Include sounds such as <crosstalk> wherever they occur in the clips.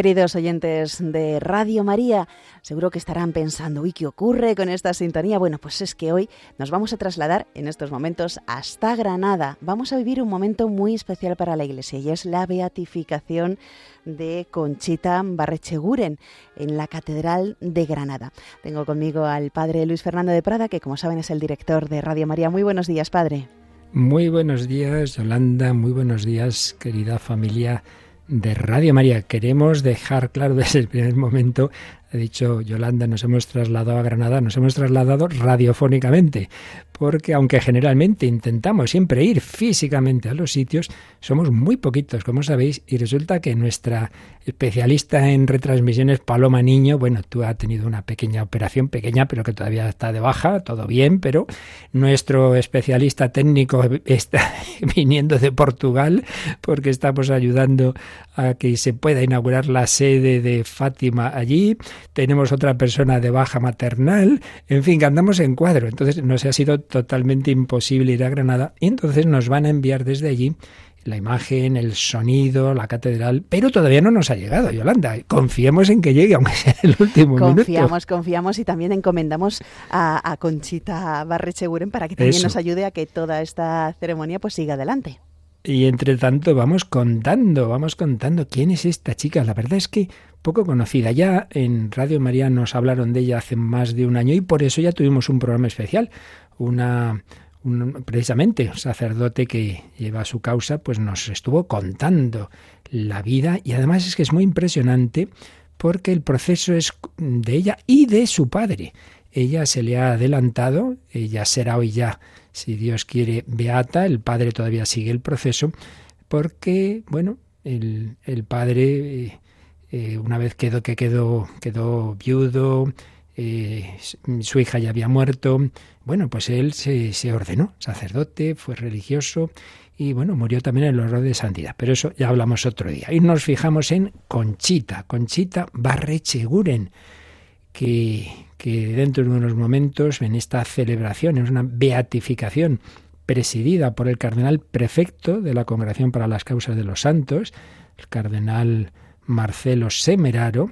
Queridos oyentes de Radio María, seguro que estarán pensando, uy, ¿qué ocurre con esta sintonía? Bueno, pues es que hoy nos vamos a trasladar en estos momentos hasta Granada. Vamos a vivir un momento muy especial para la Iglesia y es la beatificación de Conchita Barrecheguren en la Catedral de Granada. Tengo conmigo al padre Luis Fernando de Prada, que como saben es el director de Radio María. Muy buenos días, padre. Muy buenos días, Yolanda. Muy buenos días, querida familia de Radio María. Queremos dejar claro desde el primer momento ha dicho Yolanda, nos hemos trasladado a Granada, nos hemos trasladado radiofónicamente, porque aunque generalmente intentamos siempre ir físicamente a los sitios, somos muy poquitos, como sabéis, y resulta que nuestra especialista en retransmisiones, Paloma Niño, bueno, tú has tenido una pequeña operación, pequeña, pero que todavía está de baja, todo bien, pero nuestro especialista técnico <laughs> está viniendo de Portugal, porque estamos ayudando a que se pueda inaugurar la sede de Fátima allí tenemos otra persona de baja maternal, en fin, que andamos en cuadro. Entonces nos ha sido totalmente imposible ir a Granada y entonces nos van a enviar desde allí la imagen, el sonido, la catedral, pero todavía no nos ha llegado, Yolanda. Confiemos en que llegue, aunque sea el último confiamos, minuto. Confiamos, confiamos y también encomendamos a, Conchita Barrecheguren para que también nos ayude a que toda esta ceremonia pues siga adelante. Y entre tanto vamos contando, vamos contando quién es esta chica. La verdad es que poco conocida. Ya en Radio María nos hablaron de ella hace más de un año y por eso ya tuvimos un programa especial. Una, un, precisamente un sacerdote que lleva su causa, pues nos estuvo contando la vida y además es que es muy impresionante porque el proceso es de ella y de su padre. Ella se le ha adelantado, ella será hoy ya, si Dios quiere, beata, el padre todavía sigue el proceso, porque, bueno, el, el padre eh, una vez quedó, que quedó, quedó viudo, eh, su hija ya había muerto, bueno, pues él se, se, ordenó sacerdote, fue religioso y bueno, murió también en el horror de santidad. Pero eso ya hablamos otro día. Y nos fijamos en Conchita, Conchita Barrecheguren, que, que dentro de unos momentos en esta celebración, es una beatificación presidida por el cardenal prefecto de la Congregación para las Causas de los Santos, el cardenal Marcelo Semeraro,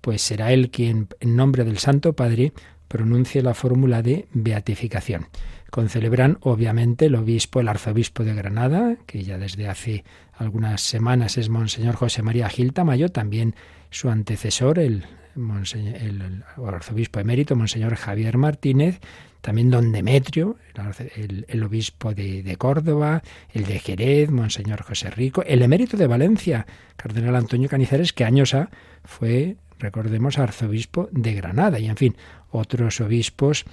pues será él quien, en nombre del Santo Padre, pronuncie la fórmula de beatificación. Concelebran, obviamente, el obispo, el arzobispo de Granada, que ya desde hace algunas semanas es Monseñor José María Gil Tamayo, también su antecesor, el, el, arzobispo emérito, Monseñor Javier Martínez, también don Demetrio, el, obispo de, Córdoba, el de Jerez, Monseñor José Rico, el emérito de Valencia, cardenal Antonio Canizares, que años ha fue, recordemos, arzobispo de Granada, y en fin, otros obispos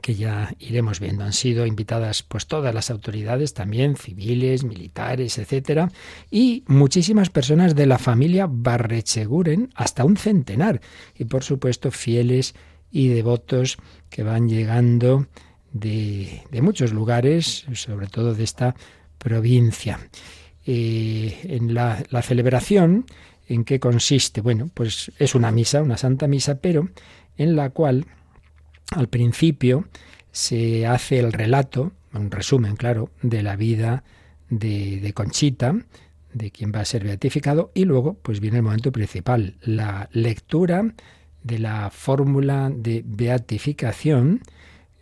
que ya iremos viendo. Han sido invitadas pues todas las autoridades también, civiles, militares, etcétera, y muchísimas personas de la familia Barrecheguren, hasta un centenar, y por supuesto fieles y devotos que van llegando de, muchos lugares, sobre todo de esta provincia. Eh, en la, la celebración, ¿en qué consiste? Bueno, pues es una misa, una santa misa, pero en la cual al principio se hace el relato, un resumen, claro, de la vida de, de, Conchita, de quien va a ser beatificado, y luego pues viene el momento principal, la lectura de la fórmula de beatificación.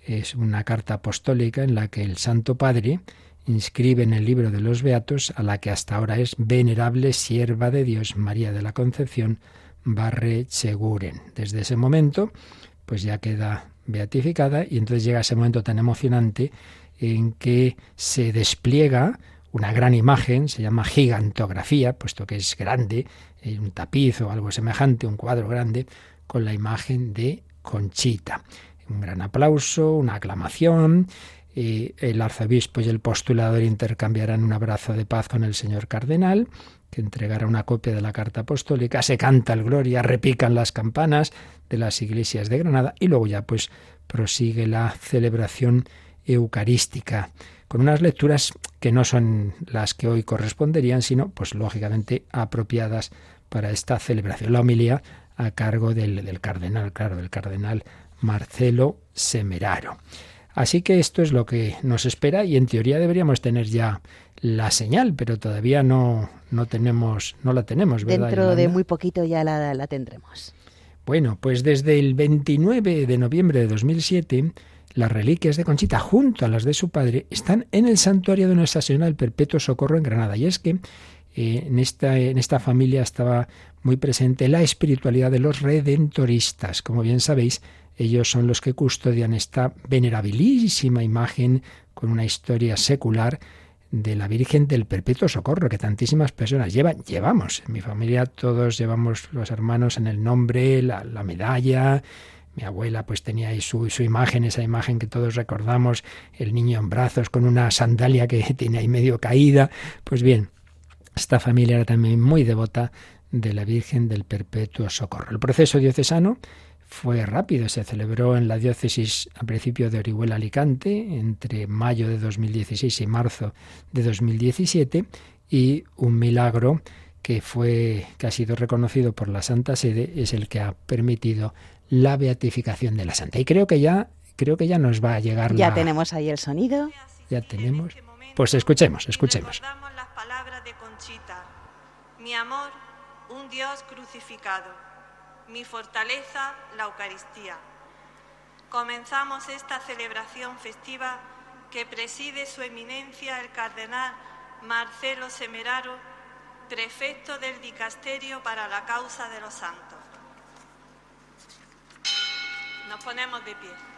Es una carta apostólica en la que el Santo Padre inscribe en el libro de los Beatos a la que hasta ahora es venerable sierva de Dios María de la Concepción Barre Seguren. Desde ese momento, pues ya queda beatificada y entonces llega ese momento tan emocionante en que se despliega una gran imagen, se llama gigantografía, puesto que es grande, eh, un tapiz o algo semejante, un cuadro grande, con la imagen de Conchita. Un gran aplauso, una aclamación. y el arzobispo y el postulador intercambiarán un abrazo de paz con el señor cardenal, que entregará una copia de la carta apostólica. Se canta el Gloria, repican las campanas de las iglesias de Granada y luego ya pues prosigue la celebración eucarística con unas lecturas que no son las que hoy corresponderían, sino pues lógicamente apropiadas para esta celebración. La homilía a cargo del, cardenal, claro, del cardenal Marcelo Semeraro. Así que esto es lo que nos espera y en teoría deberíamos tener ya la señal, pero todavía no, no tenemos, no la tenemos, ¿verdad? Dentro de muy poquito ya la, la tendremos. Bueno, pues desde el 29 de noviembre de 2007 las reliquias de Conchita, junto a las de su padre, están en el santuario de Nuestra Señora del Perpetuo Socorro en Granada. Y es que eh, en, esta, en esta familia estaba muy presente la espiritualidad de los redentoristas. Como bien sabéis, ellos son los que custodian esta venerabilísima imagen con una historia secular de la Virgen del Perpetuo Socorro, que tantísimas personas llevan, llevamos. En mi familia todos llevamos los hermanos en el nombre, la, la medalla, mi abuela pues tenía ahí su, su, imagen, esa imagen que todos recordamos, el niño en brazos con una sandalia que <laughs> tiene ahí medio caída. Pues bien, esta familia era también muy devota de la Virgen del Perpetuo Socorro. El proceso diocesano fue rápido, se celebró en la diócesis a principio de Orihuela Alicante entre mayo de 2016 y marzo de 2017 y un milagro que fue que ha sido reconocido por la Santa Sede es el que ha permitido la beatificación de la santa. Y creo que ya, creo que ya nos va a llegar ya tenemos ahí el sonido. Ya tenemos. Pues escuchemos, escuchemos. las palabras. Mi amor, un Dios crucificado. Mi fortaleza, la Eucaristía. Comenzamos esta celebración festiva que preside su eminencia el cardenal Marcelo Semeraro, prefecto del Dicasterio para la Causa de los Santos. Nos ponemos de pie.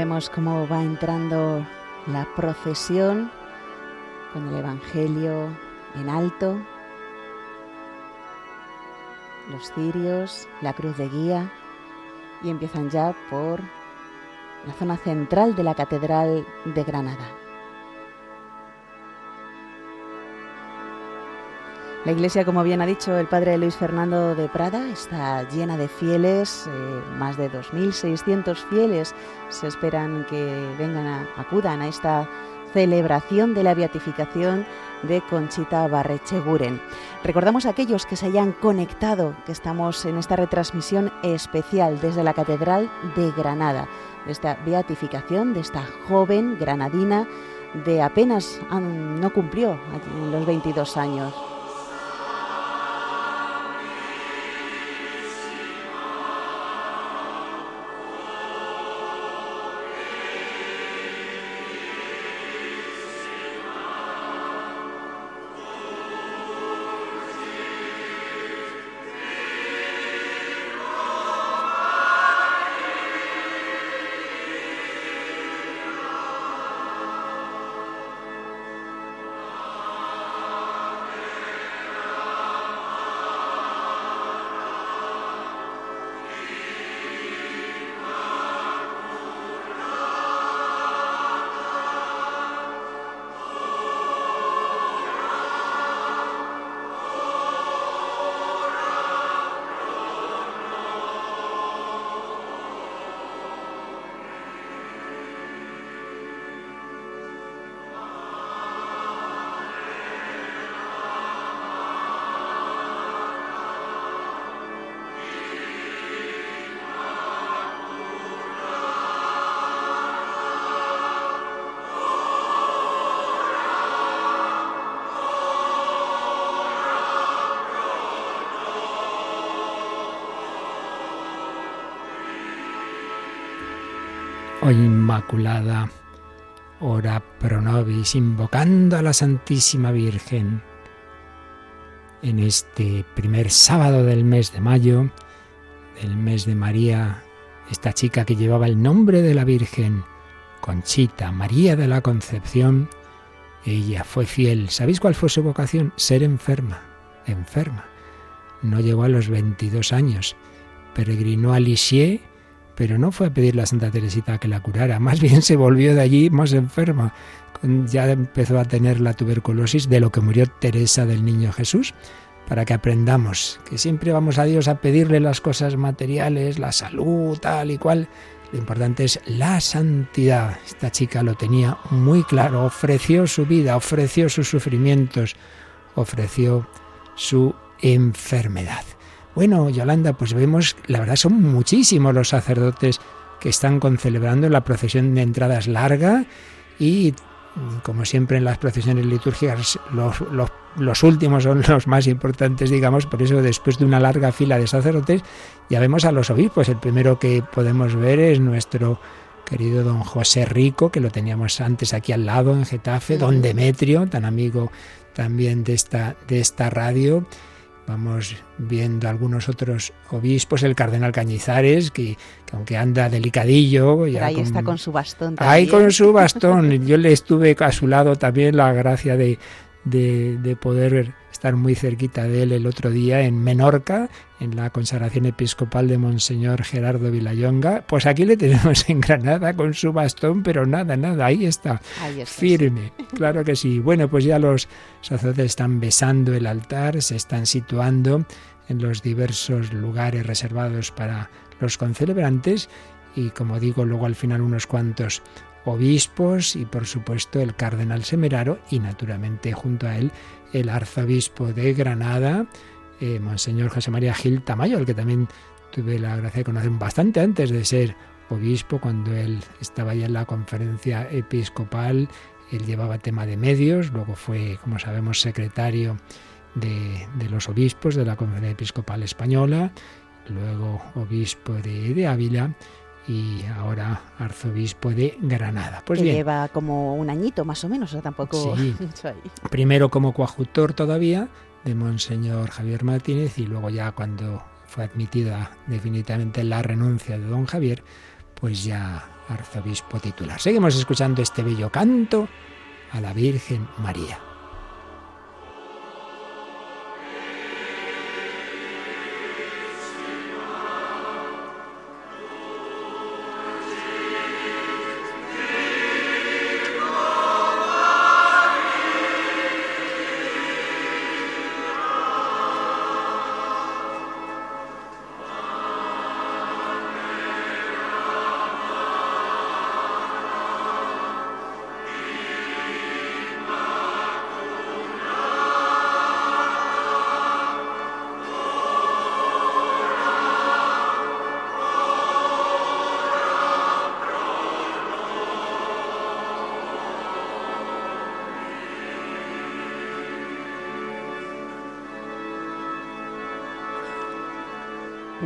Vemos cómo va entrando la procesión con el Evangelio en alto, los cirios, la cruz de guía y empiezan ya por la zona central de la Catedral de Granada. La iglesia, como bien ha dicho el padre Luis Fernando de Prada, está llena de fieles, eh, más de 2.600 fieles se esperan que vengan a, acudan a esta celebración de la beatificación de Conchita Barrecheguren. Recordamos a aquellos que se hayan conectado, que estamos en esta retransmisión especial desde la Catedral de Granada, de esta beatificación de esta joven granadina de apenas no cumplió los 22 años. Inmaculada, ora pro nobis, invocando a la Santísima Virgen. En este primer sábado del mes de mayo, del mes de María, esta chica que llevaba el nombre de la Virgen, Conchita, María de la Concepción, ella fue fiel. ¿Sabéis cuál fue su vocación? Ser enferma, enferma. No llegó a los 22 años. Peregrinó a Lisieux pero no fue a pedirle a Santa Teresita que la curara, <laughs> más bien se volvió de allí más enferma. Ya empezó a tener la tuberculosis de lo que murió Teresa del Niño Jesús, para que aprendamos que siempre vamos a Dios a pedirle las cosas materiales, la salud, tal y cual. Lo importante es la santidad. Esta chica lo tenía muy claro, ofreció su vida, ofreció sus sufrimientos, ofreció su enfermedad. Bueno, Yolanda, pues vemos, la verdad son muchísimos los sacerdotes que están concelebrando la procesión de entradas larga y como siempre en las procesiones litúrgicas, los, los, últimos son los más importantes, digamos, por eso después de una larga fila de sacerdotes ya vemos a los obispos. El primero que podemos ver es nuestro querido don José Rico, que lo teníamos antes aquí al lado en Getafe, don Demetrio, tan amigo también de esta, de esta radio Vamos viendo algunos otros obispos, el cardenal Cañizares, que, aunque anda delicadillo... Ya ahí está con su bastón también. Ahí con su bastón. <laughs> Yo le estuve a su lado también la gracia de, de, de poder estar muy cerquita de él el otro día en Menorca, en la consagración episcopal de Monseñor Gerardo Vilayonga. Pues aquí le tenemos <laughs> en Granada con su bastón, pero nada, nada, ahí está, firme. Claro que sí. Bueno, pues ya los sacerdotes están besando el altar, se están situando en los diversos lugares reservados para los concelebrantes y como digo, luego al final unos cuantos obispos y por supuesto el cardenal Semeraro y naturalmente junto a él el arzobispo de Granada, eh, Monseñor José María Gil Tamayo, al que también tuve la gracia de conocer bastante antes de ser obispo, cuando él estaba ya en la conferencia episcopal, él llevaba tema de medios, luego fue, como sabemos, secretario de, los obispos de la conferencia episcopal española, luego obispo de, de Ávila y ahora arzobispo de Granada. Pues que lleva como un añito más o menos, o sea, tampoco sí. <laughs> Primero como coadjutor todavía de Monseñor Javier Martínez y luego ya cuando fue admitida definitivamente la renuncia de don Javier, pues ya arzobispo titular. Seguimos escuchando este bello canto a la Virgen María.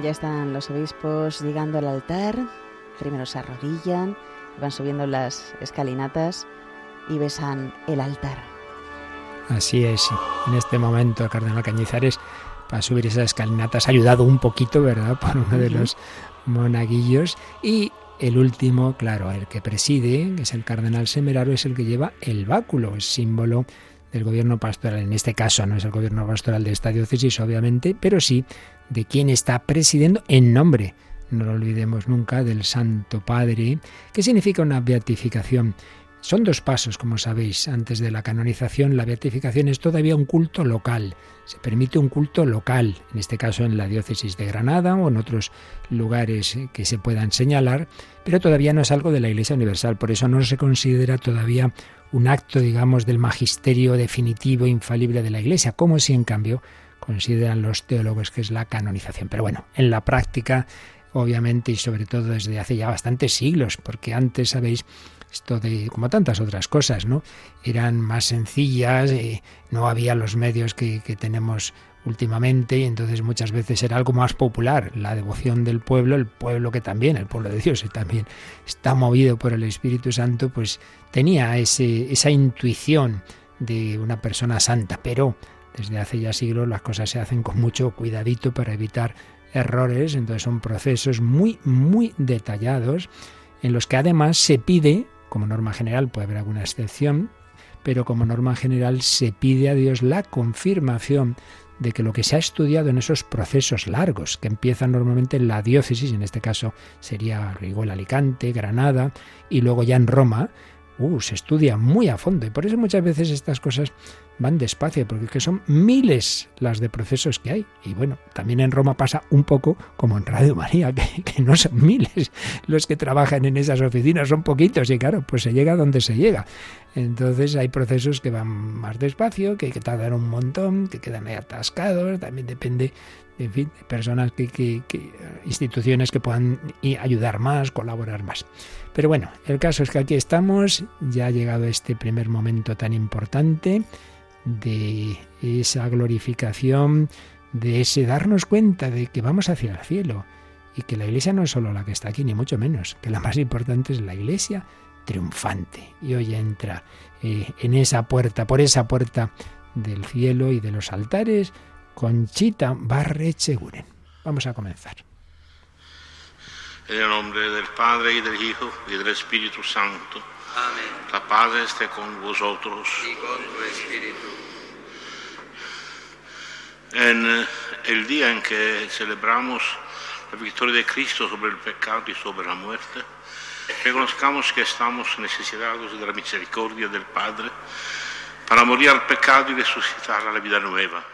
Ya están los obispos llegando al altar. Primero se arrodillan, van subiendo las escalinatas y besan el altar. Así es. En este momento el cardenal Cañizares para subir esas escalinatas ha ayudado un poquito, ¿verdad?, por uno de los monaguillos. Y el último, claro, el que preside, que es el cardenal Semeraro, es el que lleva el báculo, símbolo del gobierno pastoral. En este caso no es el gobierno pastoral de esta diócesis, obviamente, pero sí de quien está presidiendo en nombre, no lo olvidemos nunca, del Santo Padre, que significa una beatificación. Son dos pasos, como sabéis, antes de la canonización. La beatificación es todavía un culto local. Se permite un culto local, en este caso en la diócesis de Granada o en otros lugares que se puedan señalar, pero todavía no es algo de la Iglesia Universal. Por eso no se considera todavía un acto, digamos, del magisterio definitivo, infalible de la Iglesia, como si en cambio consideran los teólogos que es la canonización. Pero bueno, en la práctica, obviamente, y sobre todo desde hace ya bastantes siglos, porque antes, sabéis, esto de como tantas otras cosas, ¿no? Eran más sencillas, eh, no había los medios que, que tenemos últimamente y entonces muchas veces era algo más popular, la devoción del pueblo, el pueblo que también, el pueblo de Dios, que <laughs> también está movido por el Espíritu Santo, pues tenía ese, esa intuición de una persona santa, pero desde hace ya siglos las cosas se hacen con mucho cuidadito para evitar errores, entonces son procesos muy, muy detallados en los que además se pide, como norma general, puede haber alguna excepción, pero como norma general se pide a Dios la confirmación de que lo que se ha estudiado en esos procesos largos, que empiezan normalmente en la diócesis, en este caso sería igual Alicante, Granada, y luego ya en Roma, uh, se estudia muy a fondo. Y por eso muchas veces estas cosas van despacio, porque son miles las de procesos que hay. Y bueno, también en Roma pasa un poco como en Radio María, <laughs> que, no son miles los que trabajan en esas oficinas, son poquitos y claro, pues se llega donde se llega. Entonces hay procesos que van más despacio, que hay que tardar un montón, que quedan ahí atascados, también depende, en fin, personas que, que instituciones que puedan ayudar más, colaborar más. Pero bueno, el caso es que aquí estamos, ya ha llegado este primer momento tan importante de esa glorificación, de ese darnos cuenta de que vamos hacia el cielo y que la iglesia no es solo la que está aquí, ni mucho menos, que la más importante es la iglesia triunfante. Y hoy entra eh, en esa puerta, por esa puerta del cielo y de los altares, Conchita Barrecheguren. Vamos a comenzar. En el nombre del Padre y del Hijo y del Espíritu Santo. Amén. La paz esté con vosotros. Y con tu espíritu. En eh, el día en que celebramos la victoria de Cristo sobre el pecado y sobre la muerte, reconozcamos que estamos necesitados de la misericordia del Padre para morir al pecado y resucitar a la vida nueva.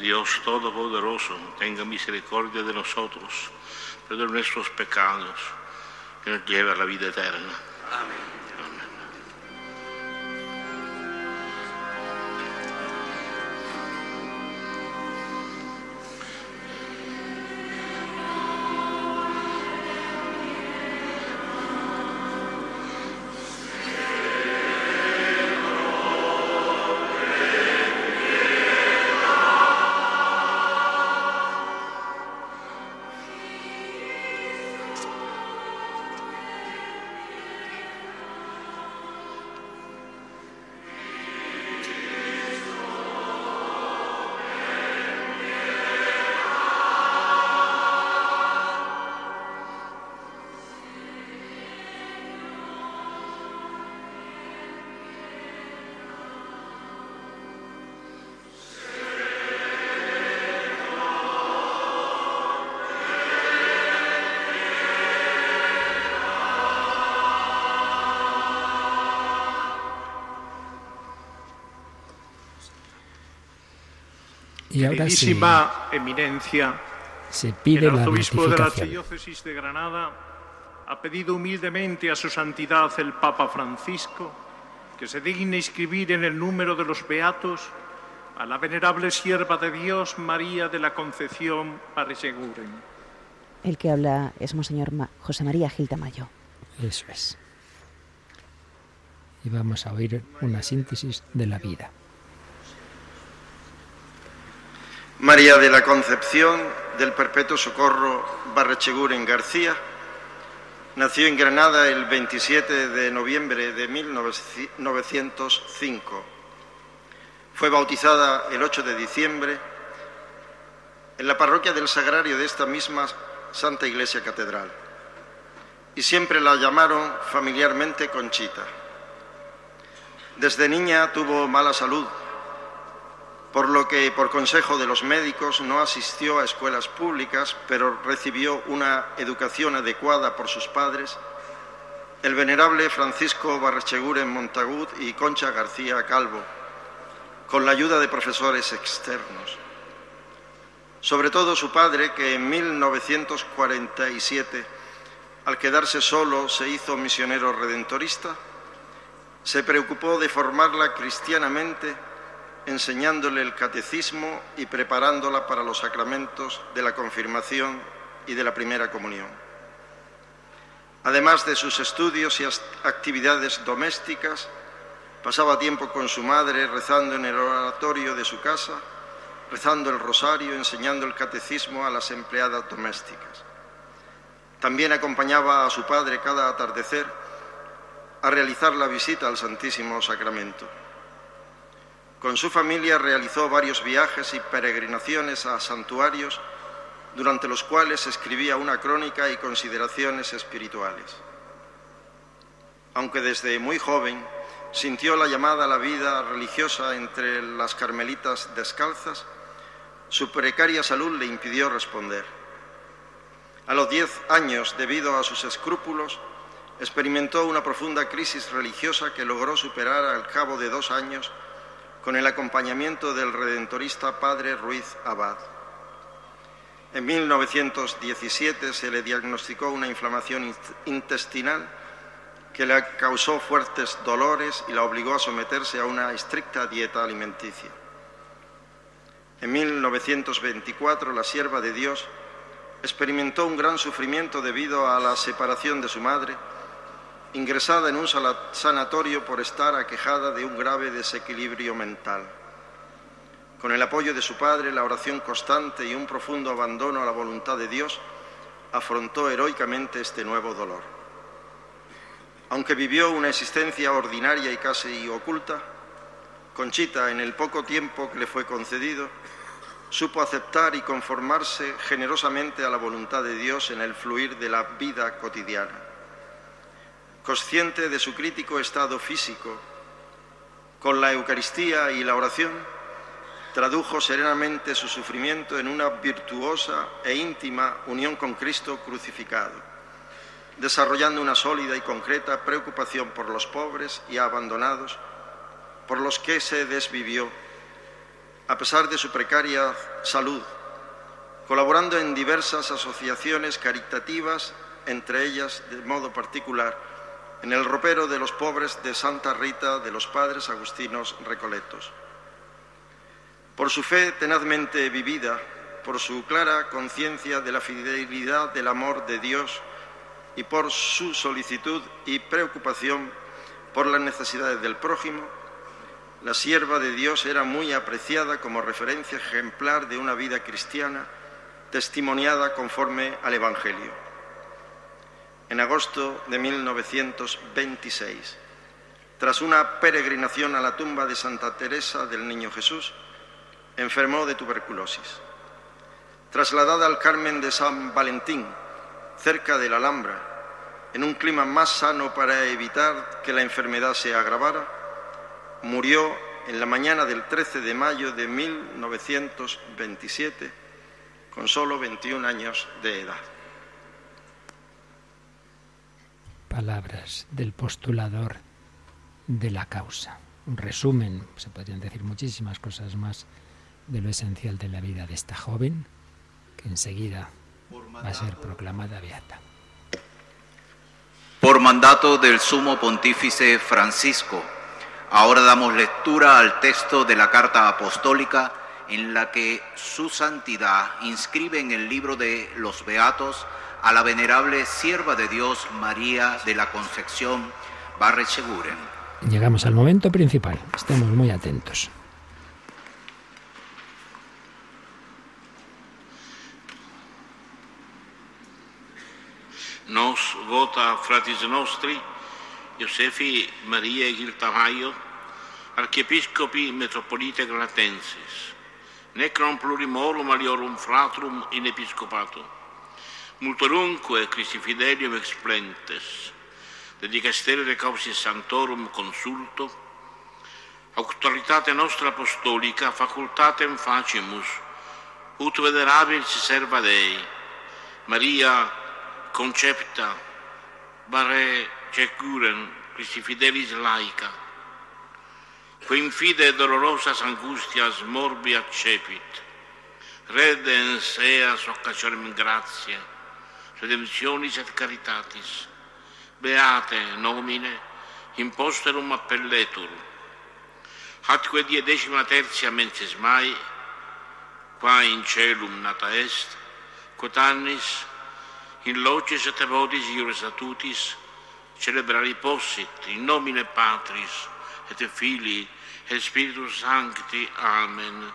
Dios Todopoderoso, tenga misericordia de nosotros de nuestros pecados, que nos lleve a la vida eterna. Amén. Y ahora se, eminencia, se pide el la arzobispo de la archidiócesis de Granada ha pedido humildemente a su santidad el Papa Francisco que se digne inscribir en el número de los beatos a la venerable sierva de Dios María de la Concepción Pareseguren. El que habla es Monseñor José María Gil Tamayo. Eso es. Y vamos a oír una síntesis de la vida. María de la Concepción del Perpetuo Socorro Barrecheguren García nació en Granada el 27 de noviembre de 1905. Fue bautizada el 8 de diciembre en la parroquia del Sagrario de esta misma Santa Iglesia Catedral. Y siempre la llamaron familiarmente Conchita. Desde niña tuvo mala salud por lo que por consejo de los médicos no asistió a escuelas públicas, pero recibió una educación adecuada por sus padres, el venerable Francisco Barrecheguren Montagut y Concha García Calvo, con la ayuda de profesores externos. Sobre todo su padre, que en 1947, al quedarse solo, se hizo misionero redentorista, se preocupó de formarla cristianamente, enseñándole el catecismo y preparándola para los sacramentos de la confirmación y de la primera comunión. Además de sus estudios y actividades domésticas, pasaba tiempo con su madre rezando en el oratorio de su casa, rezando el rosario, enseñando el catecismo a las empleadas domésticas. También acompañaba a su padre cada atardecer a realizar la visita al Santísimo Sacramento. Con su familia realizó varios viajes y peregrinaciones a santuarios durante los cuales escribía una crónica y consideraciones espirituales. Aunque desde muy joven sintió la llamada a la vida religiosa entre las carmelitas descalzas, su precaria salud le impidió responder. A los diez años, debido a sus escrúpulos, experimentó una profunda crisis religiosa que logró superar al cabo de dos años con el acompañamiento del redentorista padre Ruiz Abad. En 1917 se le diagnosticó una inflamación intestinal que le causó fuertes dolores y la obligó a someterse a una estricta dieta alimenticia. En 1924 la sierva de Dios experimentó un gran sufrimiento debido a la separación de su madre, ingresada en un sanatorio por estar aquejada de un grave desequilibrio mental. Con el apoyo de su padre, la oración constante y un profundo abandono a la voluntad de Dios, afrontó heroicamente este nuevo dolor. Aunque vivió una existencia ordinaria y casi oculta, Conchita, en el poco tiempo que le fue concedido, supo aceptar y conformarse generosamente a la voluntad de Dios en el fluir de la vida cotidiana. Consciente de su crítico estado físico, con la Eucaristía y la oración, tradujo serenamente su sufrimiento en una virtuosa e íntima unión con Cristo crucificado, desarrollando una sólida y concreta preocupación por los pobres y abandonados, por los que se desvivió, a pesar de su precaria salud, colaborando en diversas asociaciones caritativas, entre ellas, de modo particular, en el ropero de los pobres de Santa Rita de los Padres Agustinos Recoletos. Por su fe tenazmente vivida, por su clara conciencia de la fidelidad del amor de Dios y por su solicitud y preocupación por las necesidades del prójimo, la sierva de Dios era muy apreciada como referencia ejemplar de una vida cristiana testimoniada conforme al Evangelio. En agosto de 1926, tras una peregrinación a la tumba de Santa Teresa del Niño Jesús, enfermó de tuberculosis. Trasladada al Carmen de San Valentín, cerca de la Alhambra, en un clima más sano para evitar que la enfermedad se agravara, murió en la mañana del 13 de mayo de 1927 con solo 21 años de edad. Palabras del postulador de la causa. Un resumen, se podrían decir muchísimas cosas más de lo esencial de la vida de esta joven, que enseguida va a ser proclamada beata. Por mandato del sumo pontífice Francisco, ahora damos lectura al texto de la carta apostólica en la que su santidad inscribe en el libro de los beatos a la venerable sierva de Dios María de la Concepción Barrecheguren. Llegamos al momento principal, estemos muy atentos. nos vota fratis nostri, Iosefi Maria Girtavaio, archiepiscopi metropolite granatensis, necron plurimorum aliorum fratrum in episcopato, multorunque Christi fidelium explentes, de dicastere causis santorum consulto, autoritate nostra apostolica facultatem facimus, ut venerabili serva Dei, Maria concepta barre cecuren Christi fidelis laica, in fide dolorosas angustias morbi accepit, redens eas occasionem gratia, redemptionis et caritatis, beate nomine, imposterum appelletur, atque die decima tertia mensis mai, qua in celum nata est, quot annis, in locis et evodis iure statutis, celebrari possit in nomine Patris et Filii et Spiritus Sancti. Amen.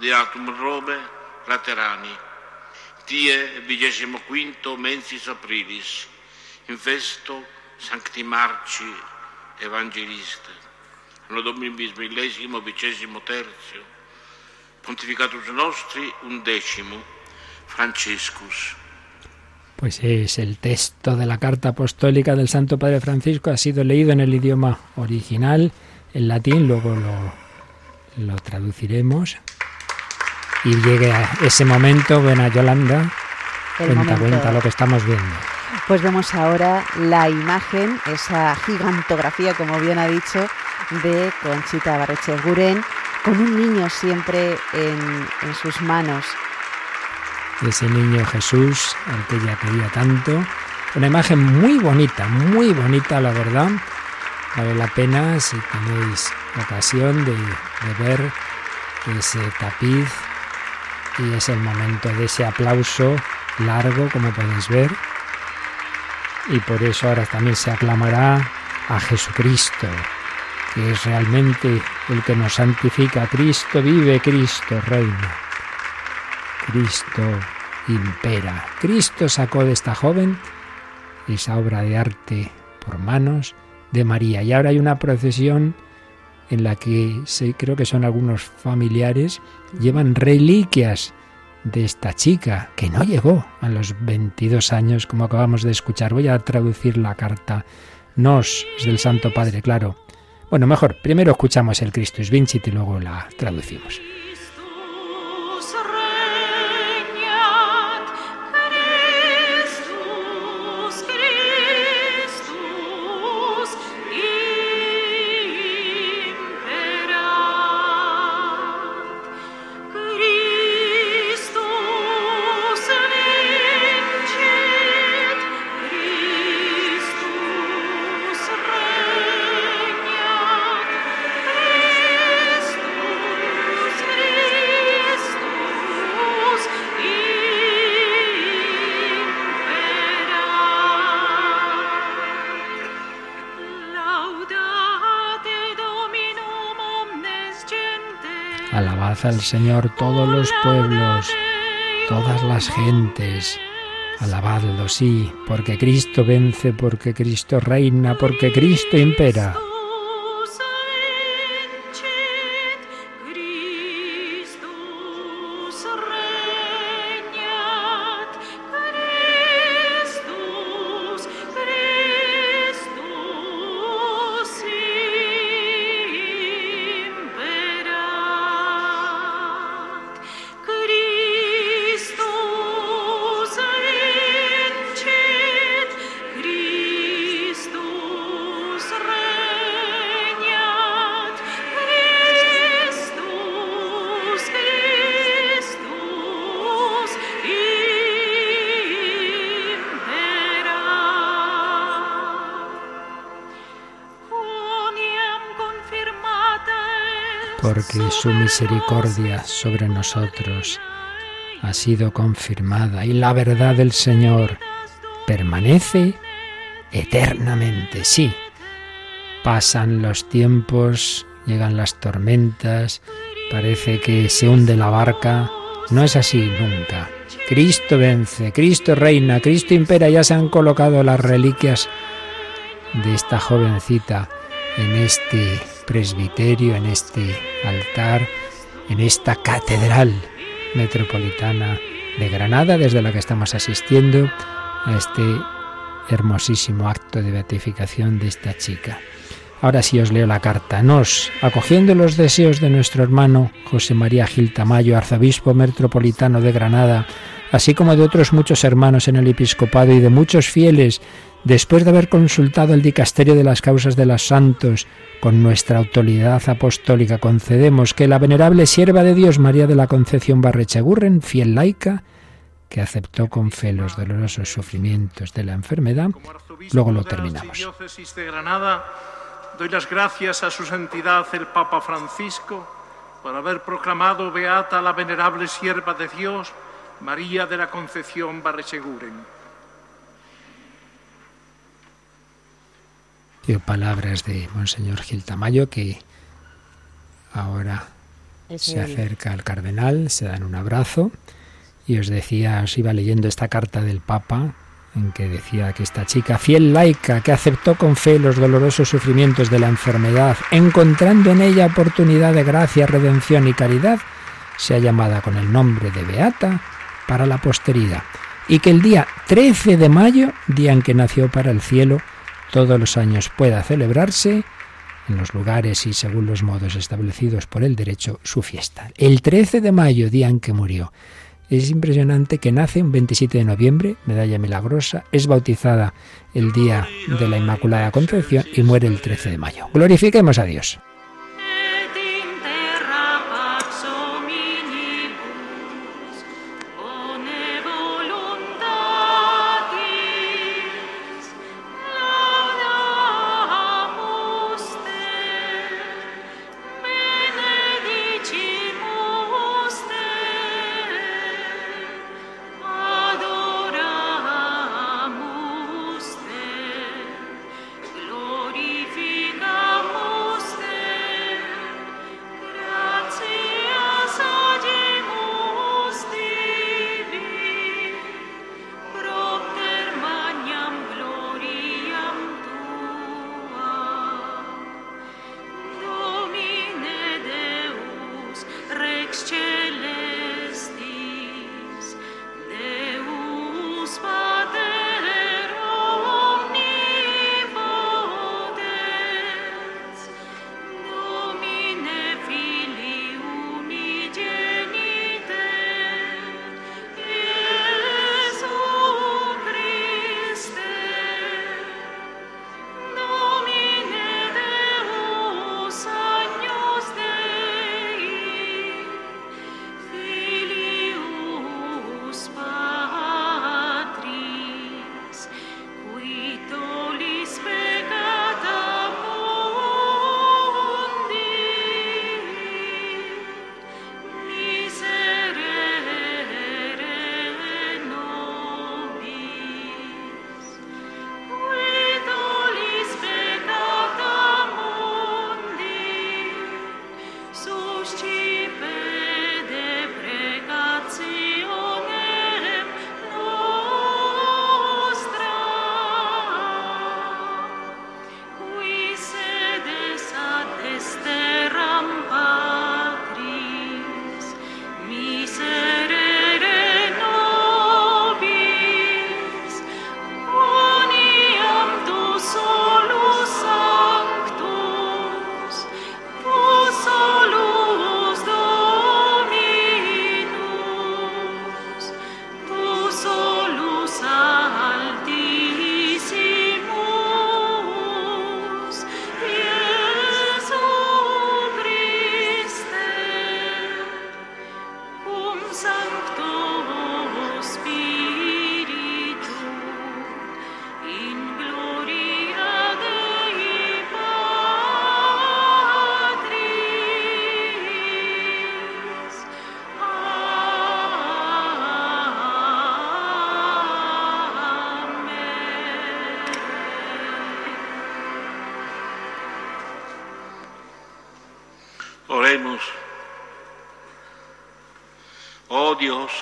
Deatum robe laterani. Mensis aprilis, pontificatus Franciscus. Pues es el texto de la carta apostólica del Santo Padre Francisco, ha sido leído en el idioma original, en latín, luego lo, lo traduciremos. Y llegue a ese momento, buena Yolanda, El cuenta, momento. cuenta lo que estamos viendo. Pues vemos ahora la imagen, esa gigantografía, como bien ha dicho, de Conchita Barreche Guren, con un niño siempre en, en sus manos. ese niño Jesús, al que ella quería tanto. Una imagen muy bonita, muy bonita, la verdad. Vale la pena si tenéis ocasión de, de ver ese tapiz y es el momento de ese aplauso largo, como podéis ver. Y por eso ahora también se aclamará a Jesucristo, que es realmente el que nos santifica. Cristo vive, Cristo reina. Cristo impera. Cristo sacó de esta joven esa obra de arte por manos de María. Y ahora hay una procesión en la que se, creo que son algunos familiares, llevan reliquias de esta chica que no llegó a los 22 años, como acabamos de escuchar. Voy a traducir la carta. Nos, es del Santo Padre, claro. Bueno, mejor, primero escuchamos el Christus Vincit y luego la traducimos. Al Señor todos los pueblos, todas las gentes. Alabadlo, sí, porque Cristo vence, porque Cristo reina, porque Cristo impera. Porque su misericordia sobre nosotros ha sido confirmada y la verdad del Señor permanece eternamente. Sí, pasan los tiempos, llegan las tormentas, parece que se hunde la barca. No es así nunca. Cristo vence, Cristo reina, Cristo impera. Ya se han colocado las reliquias de esta jovencita en este presbiterio, en este altar, en esta catedral metropolitana de Granada, desde la que estamos asistiendo a este hermosísimo acto de beatificación de esta chica. Ahora sí os leo la carta. Nos, acogiendo los deseos de nuestro hermano José María Gil Tamayo, arzobispo metropolitano de Granada, así como de otros muchos hermanos en el episcopado y de muchos fieles, después de haber consultado el dicasterio de las causas de los santos, con nuestra autoridad apostólica concedemos que la venerable sierva de Dios María de la Concepción Barrechegurren, fiel laica, que aceptó con fe los dolorosos sufrimientos de la enfermedad, luego lo terminamos. De doy las gracias a su santidad el Papa Francisco por haber proclamado beata a la venerable sierva de Dios, María de la Concepción Barrecheguren. Y palabras de Monseñor Gil Tamayo que ahora Es se acerca al cardenal, se dan un abrazo y os decía, os iba leyendo esta carta del Papa en que decía que esta chica fiel laica que aceptó con fe los dolorosos sufrimientos de la enfermedad, encontrando en ella oportunidad de gracia, redención y caridad, sea llamada con el nombre de Beata para la posteridad y que el día 13 de mayo, día en que nació para el cielo, todos los años pueda celebrarse en los lugares y según los modos establecidos por el derecho su fiesta. El 13 de mayo, día en que murió. Es impresionante que nace un 27 de noviembre, medalla milagrosa, es bautizada el día de la Inmaculada Concepción y muere el 13 de mayo. Glorifiquemos a Dios.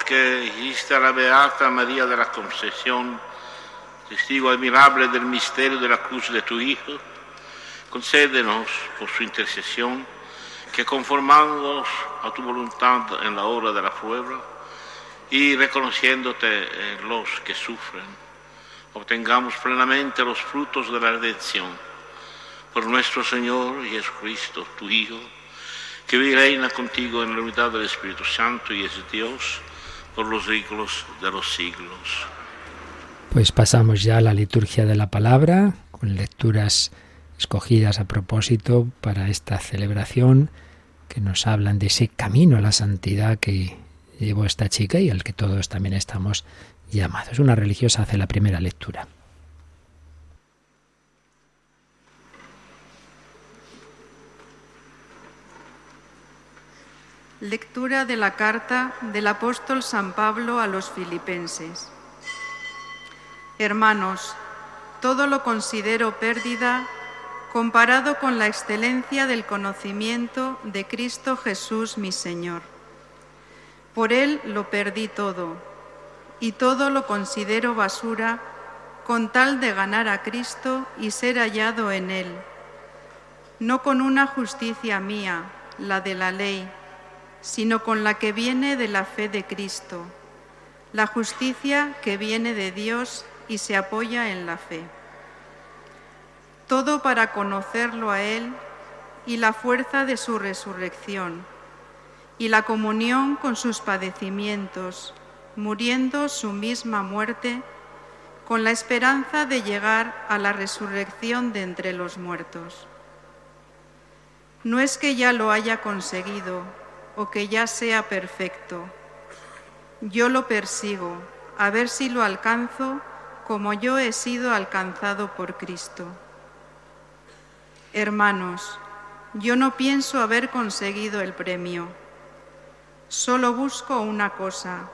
Que hiciste la Beata María de la Concepción, testigo admirable del misterio de la cruz de tu Hijo, concédenos por su intercesión que conformándonos a tu voluntad en la hora de la prueba y reconociéndote en los que sufren, obtengamos plenamente los frutos de la redención. Por nuestro Señor Jesucristo, tu Hijo, que vive reina contigo en la unidad del Espíritu Santo y es Dios por los siglos de los siglos. Pues pasamos ya a la liturgia de la palabra, con lecturas escogidas a propósito para esta celebración, que nos hablan de ese camino a la santidad que llevó esta chica y al que todos también estamos llamados. Una religiosa hace la primera lectura. Lectura de la carta del apóstol San Pablo a los filipenses. Hermanos, todo lo considero pérdida comparado con la excelencia del conocimiento de Cristo Jesús mi Señor. Por Él lo perdí todo y todo lo considero basura con tal de ganar a Cristo y ser hallado en Él, no con una justicia mía, la de la ley, sino con la que viene de la fe de Cristo, la justicia que viene de Dios y se apoya en la fe. Todo para conocerlo a Él y la fuerza de su resurrección y la comunión con sus padecimientos, muriendo su misma muerte, con la esperanza de llegar a la resurrección de entre los muertos. No es que ya lo haya conseguido o que ya sea perfecto. Yo lo persigo, a ver si lo alcanzo como yo he sido alcanzado por Cristo. Hermanos, yo no pienso haber conseguido el premio, solo busco una cosa,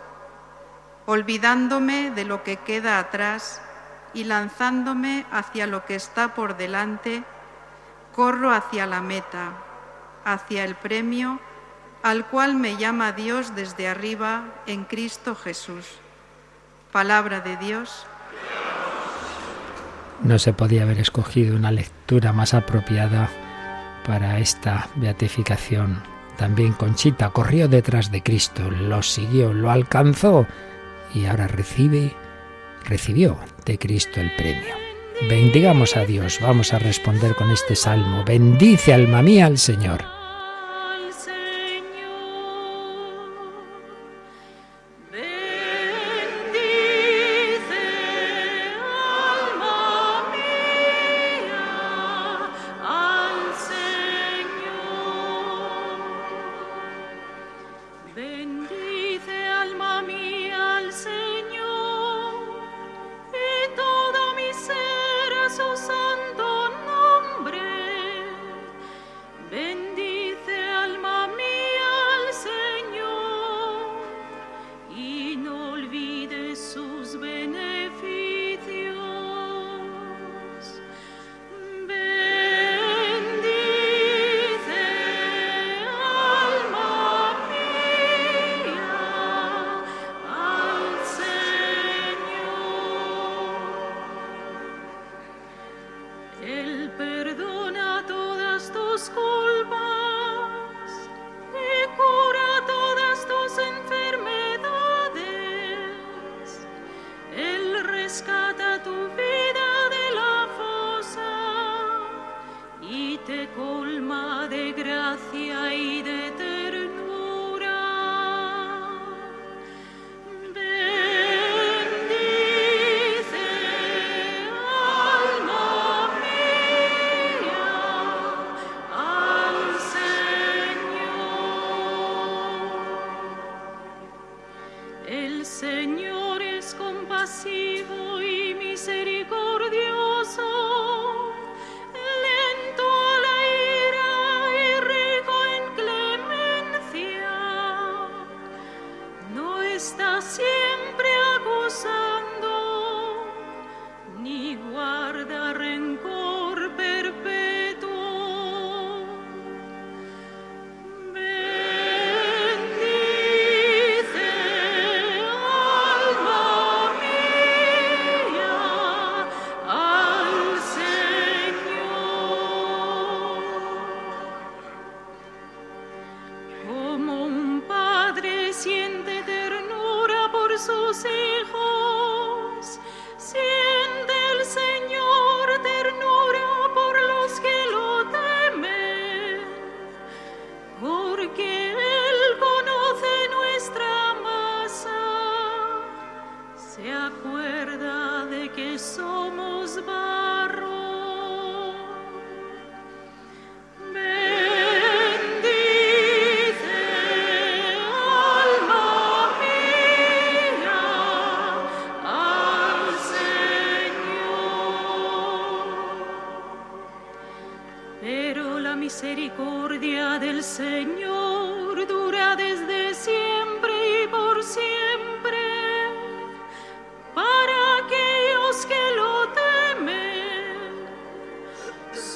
olvidándome de lo que queda atrás y lanzándome hacia lo que está por delante, corro hacia la meta, hacia el premio al cual me llama Dios desde arriba en Cristo Jesús. Palabra de Dios. No se podía haber escogido una lectura más apropiada para esta beatificación. También Conchita corrió detrás de Cristo, lo siguió, lo alcanzó y ahora recibe, recibió de Cristo el premio. Bendigamos a Dios, vamos a responder con este salmo. Bendice alma mía al Señor.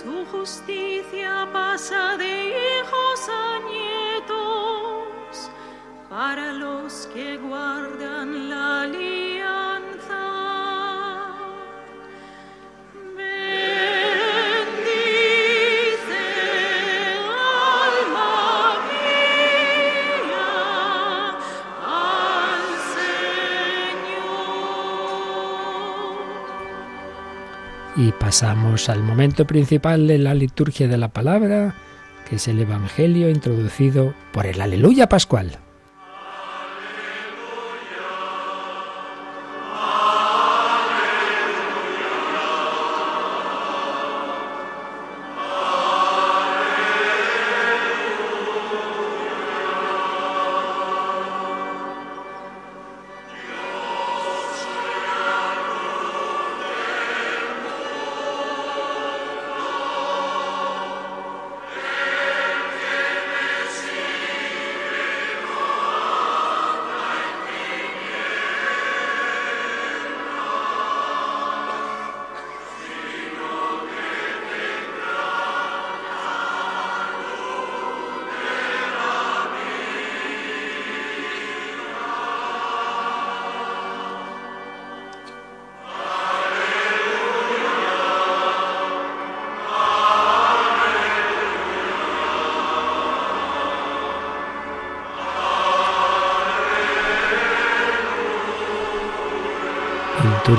Su justicia pasa de hijos a nietos para los que guardan la alianza. Y pasamos al momento principal de la liturgia de la palabra, que es el Evangelio introducido por el Aleluya Pascual.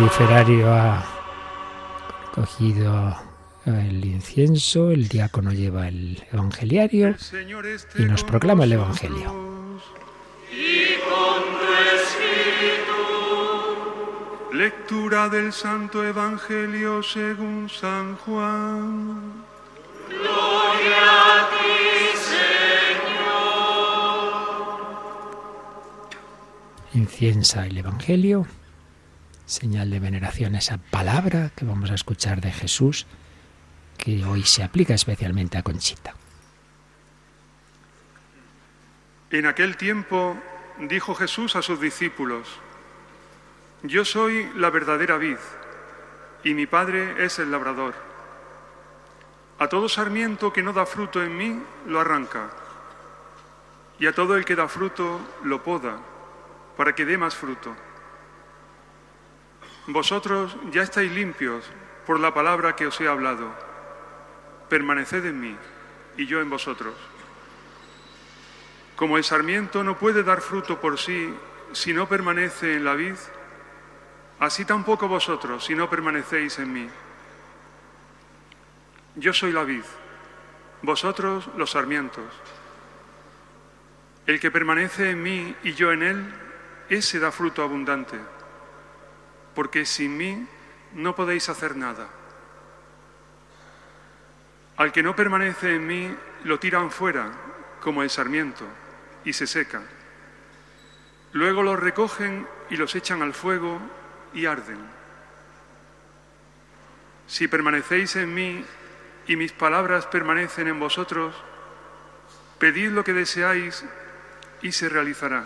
El turiferario ha cogido el incienso, el diácono lleva el evangeliario y nos proclama el evangelio. Y con tu espíritu, Lectura del Santo Evangelio según San Juan. gloria a ti, Señor. Inciensa el evangelio, señal de veneración esa palabra que vamos a escuchar de Jesús, que hoy se aplica especialmente a Conchita. En aquel tiempo dijo Jesús a sus discípulos, Yo soy la verdadera vid, y mi Padre es el labrador. A todo sarmiento que no da fruto en mí, lo arranca, y a todo el que da fruto, lo poda, para que dé más fruto. Vosotros ya estáis limpios por la palabra que os he hablado. Permaneced en mí, y yo en vosotros. Como el sarmiento no puede dar fruto por sí si no permanece en la vid, así tampoco vosotros si no permanecéis en mí. Yo soy la vid, vosotros los sarmientos. El que permanece en mí y yo en él, ese da fruto abundante, porque sin mí no podéis hacer nada. Al que no permanece en mí, lo tiran fuera, como el sarmiento, y se seca. Luego los recogen y los echan al fuego y arden. Si permanecéis en mí y mis palabras permanecen en vosotros, pedid lo que deseáis y se realizará.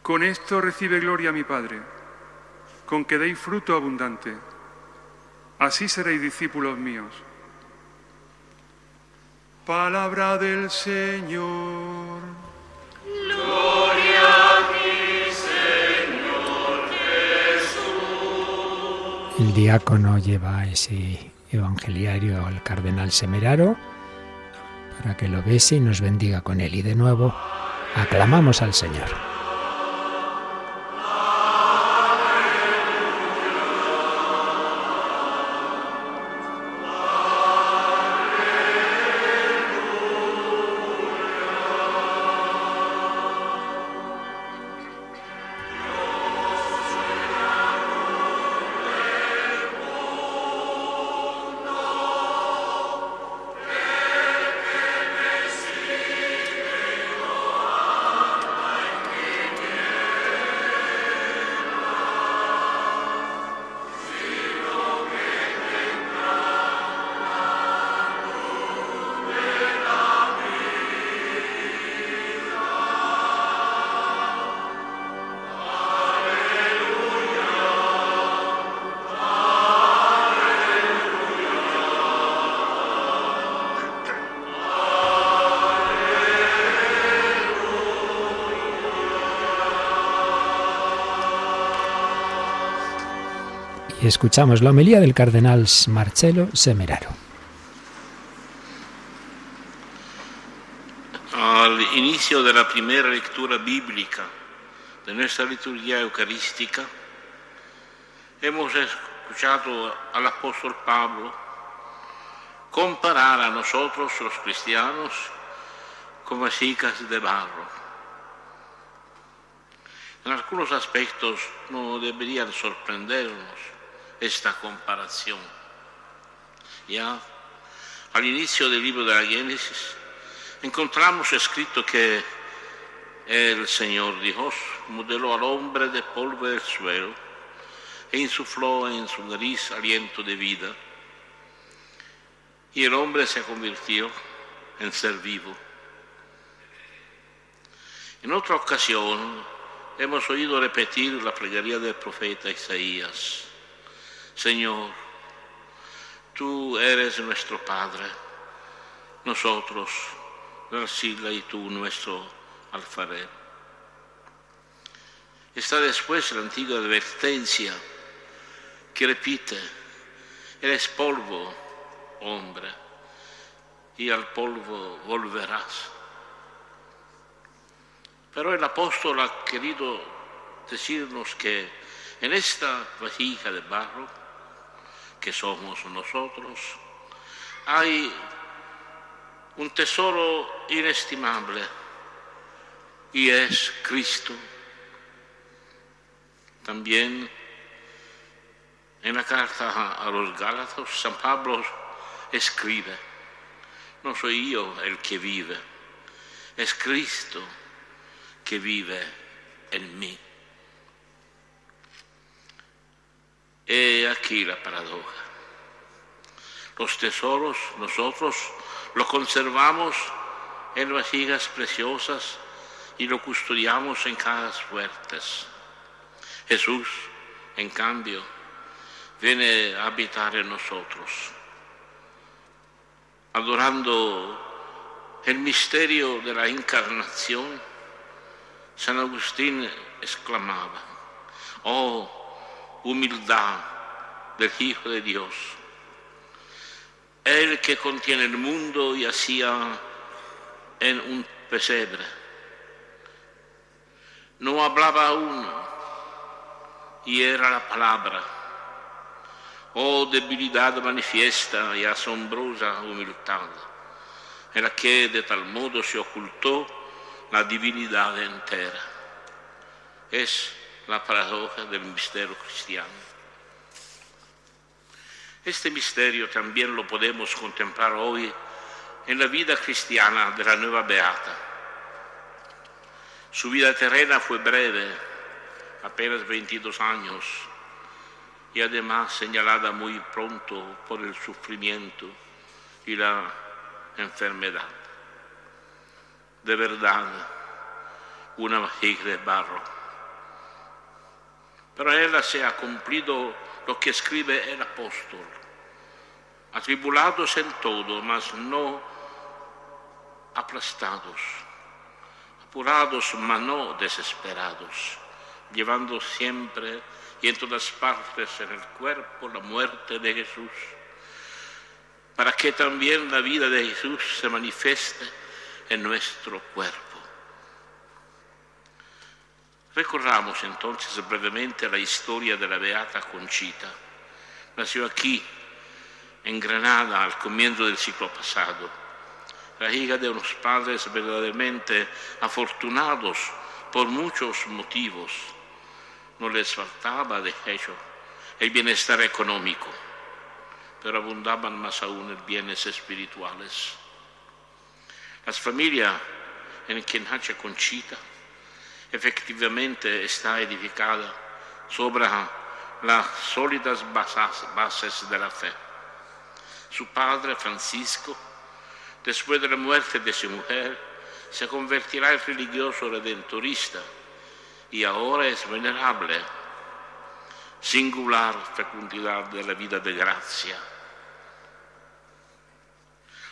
Con esto recibe gloria mi Padre, con que deis fruto abundante. Así seréis discípulos míos. Palabra del Señor. Gloria a ti, Señor Jesús. El diácono lleva ese evangeliario al cardenal Semeraro para que lo bese y nos bendiga con él. Y de nuevo aclamamos al Señor. Escuchamos la homilía del cardenal Marcelo Semeraro. Al inicio de la primera lectura bíblica de nuestra liturgia eucarística, hemos escuchado al apóstol Pablo comparar a nosotros los cristianos con vasijas de barro. En algunos aspectos no debería sorprendernos esta comparación. Ya al inicio del libro de la Génesis encontramos escrito que el Señor Dios modeló al hombre de polvo del suelo e insufló en su nariz aliento de vida. Y el hombre se convirtió en ser vivo. En otra ocasión hemos oído repetir la plegaria del profeta Isaías. Señor, tú eres nuestro Padre, nosotros la arcilla y tú nuestro alfarero. Está después la antigua advertencia que repite, eres polvo, hombre, y al polvo volverás. Pero el apóstol ha querido decirnos que en esta vasija de barro, que somos nosotros, hay un tesoro inestimable y es Cristo. También en la carta a los Gálatas, San Pablo escribe, no soy yo el que vive, es Cristo que vive en mí. He aquí la paradoja. Los tesoros nosotros los conservamos en vasijas preciosas y lo custodiamos en cajas fuertes. Jesús, en cambio, viene a habitar en nosotros, adorando el misterio de la encarnación San Agustín exclamaba, oh humildad del Hijo de Dios, el que contiene el mundo y hacía en un pesebre. No hablaba aún y era la palabra. Oh debilidad manifiesta y asombrosa humildad, en la que de tal modo se ocultó la divinidad entera. Es la paradoja del misterio cristiano. Este misterio también lo podemos contemplar hoy en la vida cristiana de la nueva Beata. Su vida terrena fue breve, apenas 22 años, y además señalada muy pronto por el sufrimiento y la enfermedad de verdad una vasija de barro. Pero en ella se ha cumplido lo que escribe el apóstol. Atribulados en todo, mas no aplastados. Apurados, mas no desesperados. Llevando siempre y en todas partes en el cuerpo la muerte de Jesús. Para que también la vida de Jesús se manifieste en nuestro cuerpo. Recorramos entonces brevemente la historia de la Beata Conchita. Nació aquí, en Granada, al comienzo del siglo pasado, la hija de unos padres verdaderamente afortunados por muchos motivos. No les faltaba, de hecho, el bienestar económico, pero abundaban más aún en bienes espirituales. Las familias en que nace Conchita efectivamente está edificada sobre las sólidas bases de la fe. Su padre, Francisco, después de la muerte de su mujer, se convertirá en religioso redentorista y ahora es venerable, singular fecundidad de la vida de gracia.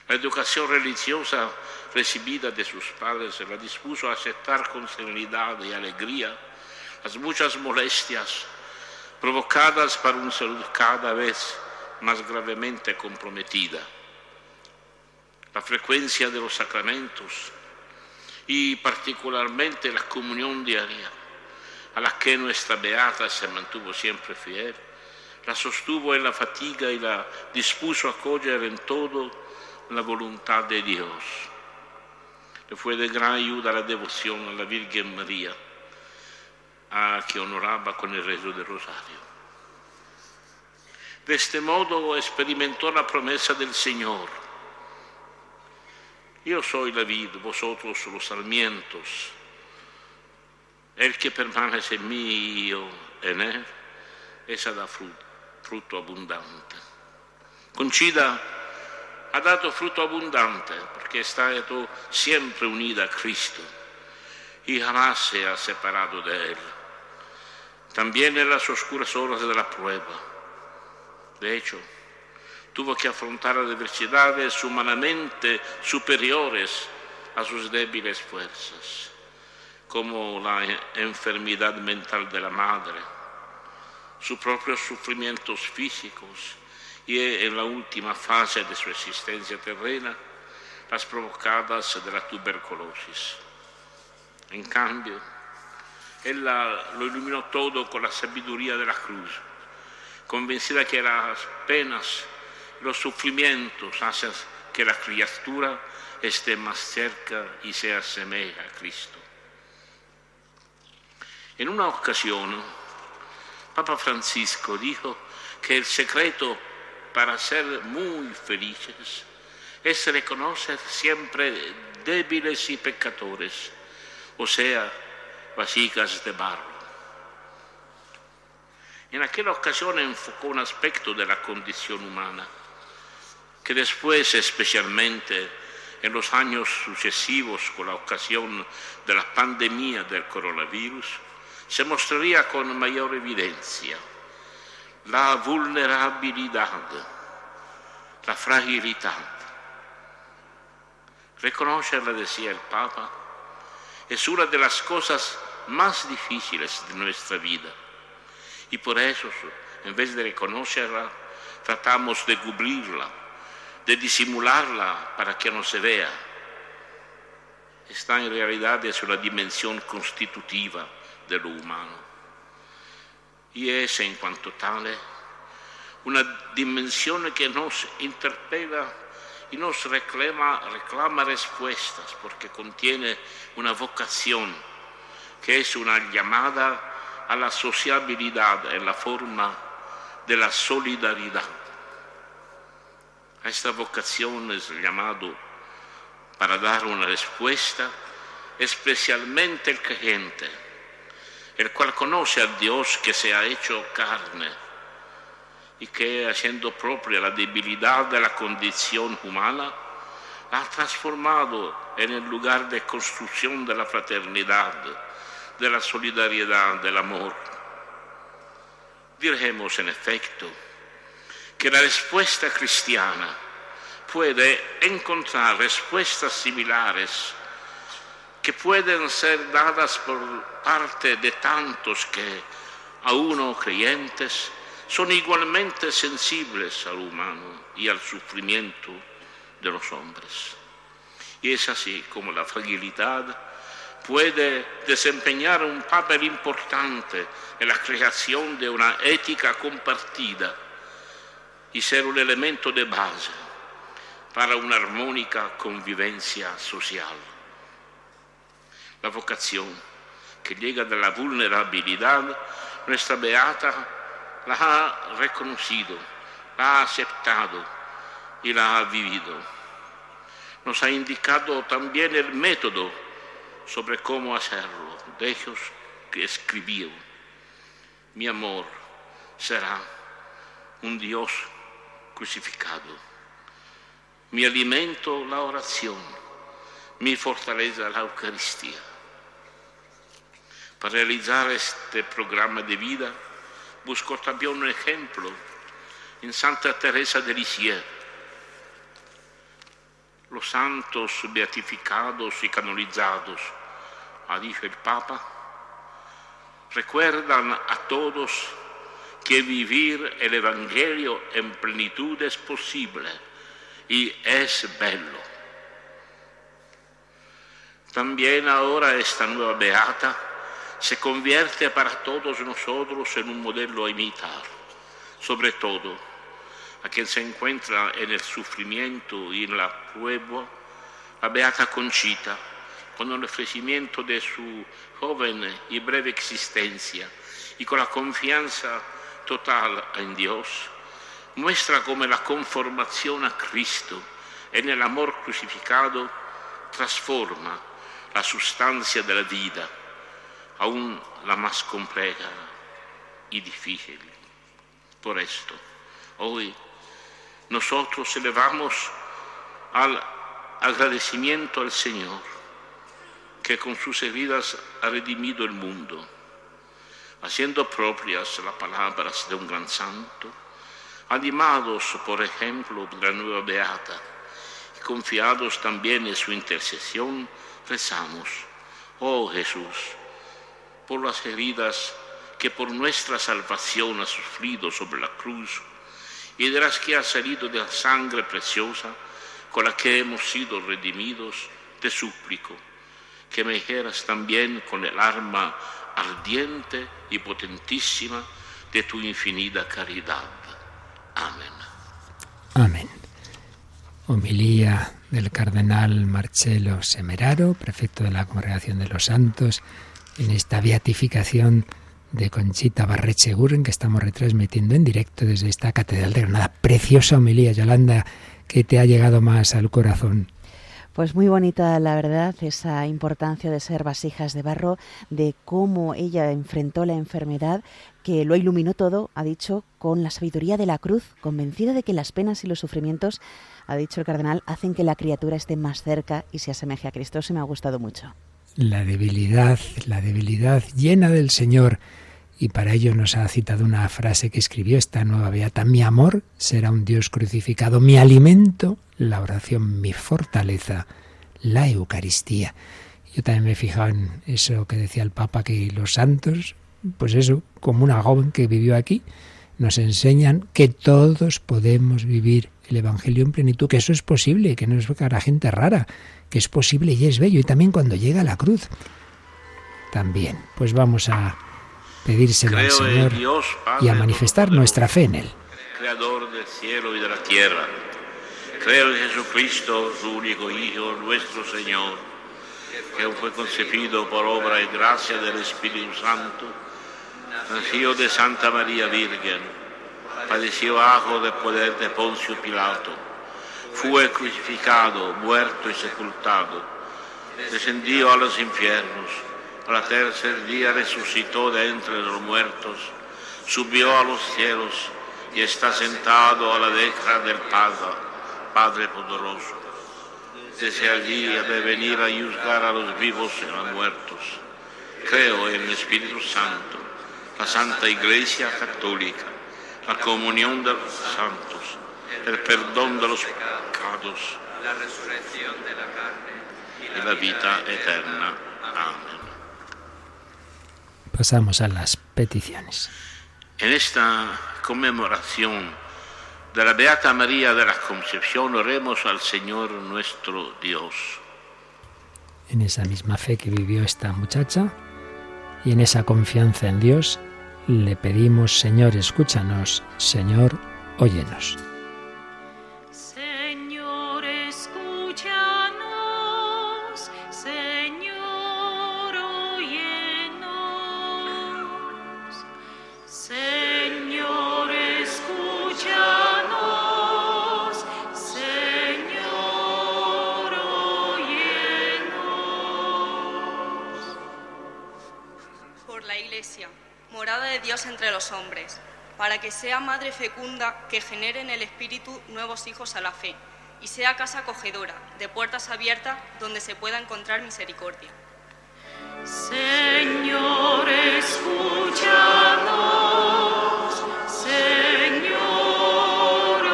La educación religiosa recibida de sus padres la dispuso a aceptar con serenidad y alegría las muchas molestias provocadas por una salud cada vez más gravemente comprometida. La frecuencia de los sacramentos y particularmente la comunión diaria, a la que nuestra beata se mantuvo siempre fiel, la sostuvo en la fatiga y la dispuso a coger en todo la voluntad de Dios. Le fue de gran ayuda la devoción a la Virgen María, a que honoraba con el rezo del rosario. De este modo experimentó la promesa del Señor. Yo soy la vid, vosotros los sarmientos. El que permanece en mí y yo en él, esa da fruto, fruto abundante. Conchida ha dato fruto abundante porque è stato siempre unida a Cristo y jamás se ha separado de Él. También en las oscuras horas de la prueba. De hecho, tuvo que afrontar adversidades humanamente superiores a sus débiles fuerzas, como la enfermedad mental de la madre, sus propios sufrimientos físicos y en la última fase de su existencia terrena, las provocadas de la tuberculosis. En cambio, él lo iluminó todo con la sabiduría de la cruz, convencida que las penas, los sufrimientos hacen que la criatura esté más cerca y se asemeje a Cristo. En una ocasión, Papa Francisco dijo que el secreto para ser muy felices es reconocer siempre débiles y pecadores, o sea, vasijas de barro. En aquella ocasión enfocó un aspecto de la condición humana que después, especialmente en los años sucesivos con la ocasión de la pandemia del coronavirus, se mostraría con mayor evidencia la vulnerabilidad, la fragilidad. Reconocerla, decía el Papa, es una de las cosas más difíciles de nuestra vida. Y por eso, en vez de reconocerla, tratamos de cubrirla, de disimularla para que no se vea. Esta en realidad es una dimensión constitutiva de lo humano. Y es en cuanto tale una dimensión que nos interpela y nos reclama, reclama respuestas porque contiene una vocación que es una llamada a la sociabilidad en la forma de la solidaridad. A esta vocación es llamado para dar una respuesta especialmente el creyente, el cual conoce a Dios que se ha hecho carne y que haciendo propia la debilidad de la condición humana, la ha transformado en el lugar de construcción de la fraternidad, de la solidaridad, del amor. Diremos en efecto que la respuesta cristiana puede encontrar respuestas similares que pueden ser dadas por parte de tantos que, aún no creyentes, son igualmente sensibles al humano y al sufrimiento de los hombres. Y es así como la fragilidad puede desempeñar un papel importante en la creación de una ética compartida y ser un elemento de base para una armónica convivencia social. La vocación que llega de la vulnerabilidad, nuestra beata la ha reconocido, la ha aceptado y la ha vivido. Nos ha indicado también el método sobre cómo hacerlo. De ellos que escribió, mi amor será un Dios crucificado. Mi alimento la oración, mi fortaleza la Eucaristía. Para realizar este programa de vida, buscó también un ejemplo en Santa Teresa de Lisieux. Los santos beatificados y canonizados, ha dicho el Papa, recuerdan a todos que vivir el Evangelio en plenitud es posible y es bello. También ahora esta nueva beata se convierte para todos nosotros en un modelo a imitar, sobre todo a quien se encuentra en el sufrimiento y en la prueba, la beata Conchita, con el ofrecimiento de su joven y breve existencia y con la confianza total en Dios, muestra cómo la conformación a Cristo en el amor crucificado transforma la sustancia de la vida, aún la más compleja y difícil. Por esto, hoy nosotros elevamos al agradecimiento al Señor, que con sus heridas ha redimido el mundo, haciendo propias las palabras de un gran santo, animados por ejemplo de la nueva Beata y confiados también en su intercesión, rezamos, oh Jesús, por las heridas que por nuestra salvación ha sufrido sobre la cruz y de las que ha salido de la sangre preciosa con la que hemos sido redimidos, te suplico que me hieras también con el arma ardiente y potentísima de tu infinita caridad. Amén. Amén. Homilía del cardenal Marcelo Semeraro, prefecto de la Congregación de los Santos, en esta beatificación de Conchita Barrecheguren que estamos retransmitiendo en directo desde esta Catedral de Granada. Preciosa homilía, Yolanda, que te ha llegado más al corazón. Pues muy bonita, la verdad, esa importancia de ser vasijas de barro, de cómo ella enfrentó la enfermedad, que lo iluminó todo, ha dicho, con la sabiduría de la cruz, convencida de que las penas y los sufrimientos, ha dicho el cardenal, hacen que la criatura esté más cerca y se asemeje a Cristo. Eso me ha gustado mucho. La debilidad, la debilidad llena del Señor. Y para ello nos ha citado una frase que escribió esta nueva beata. Mi amor será un Dios crucificado, mi alimento, la oración, mi fortaleza, la Eucaristía. Yo también me he fijado en eso que decía el Papa, que los santos, pues eso, como una joven que vivió aquí, nos enseñan que todos podemos vivir el Evangelio en plenitud, que eso es posible, que no es para gente rara, que es posible y es bello. Y también cuando llega la cruz, también. Pues vamos a pedírselo al Señor y a manifestar nuestra fe en Él. Creador del cielo y de la tierra. Creo en Jesucristo, su único Hijo, nuestro Señor, que fue concebido por obra y gracia del Espíritu Santo, nació de Santa María Virgen, padeció bajo del poder de Poncio Pilato, fue crucificado, muerto y sepultado, descendió a los infiernos al tercer día resucitó de entre los muertos, subió a los cielos y está sentado a la derecha del Padre, Padre poderoso. Desde allí ha de venir a juzgar a los vivos y a los muertos. Creo en el Espíritu Santo, la Santa Iglesia Católica, la comunión de los santos, el perdón de los pecados, la resurrección de la carne y la vida eterna. Amén. Pasamos a las peticiones. En esta conmemoración de la Beata María de la Concepción oremos al Señor nuestro Dios. En esa misma fe que vivió esta muchacha y en esa confianza en Dios, le pedimos, Señor, escúchanos, Señor, óyenos. Para que sea madre fecunda que genere en el Espíritu nuevos hijos a la fe, y sea casa acogedora, de puertas abiertas, donde se pueda encontrar misericordia. Señor, escúchanos, Señor,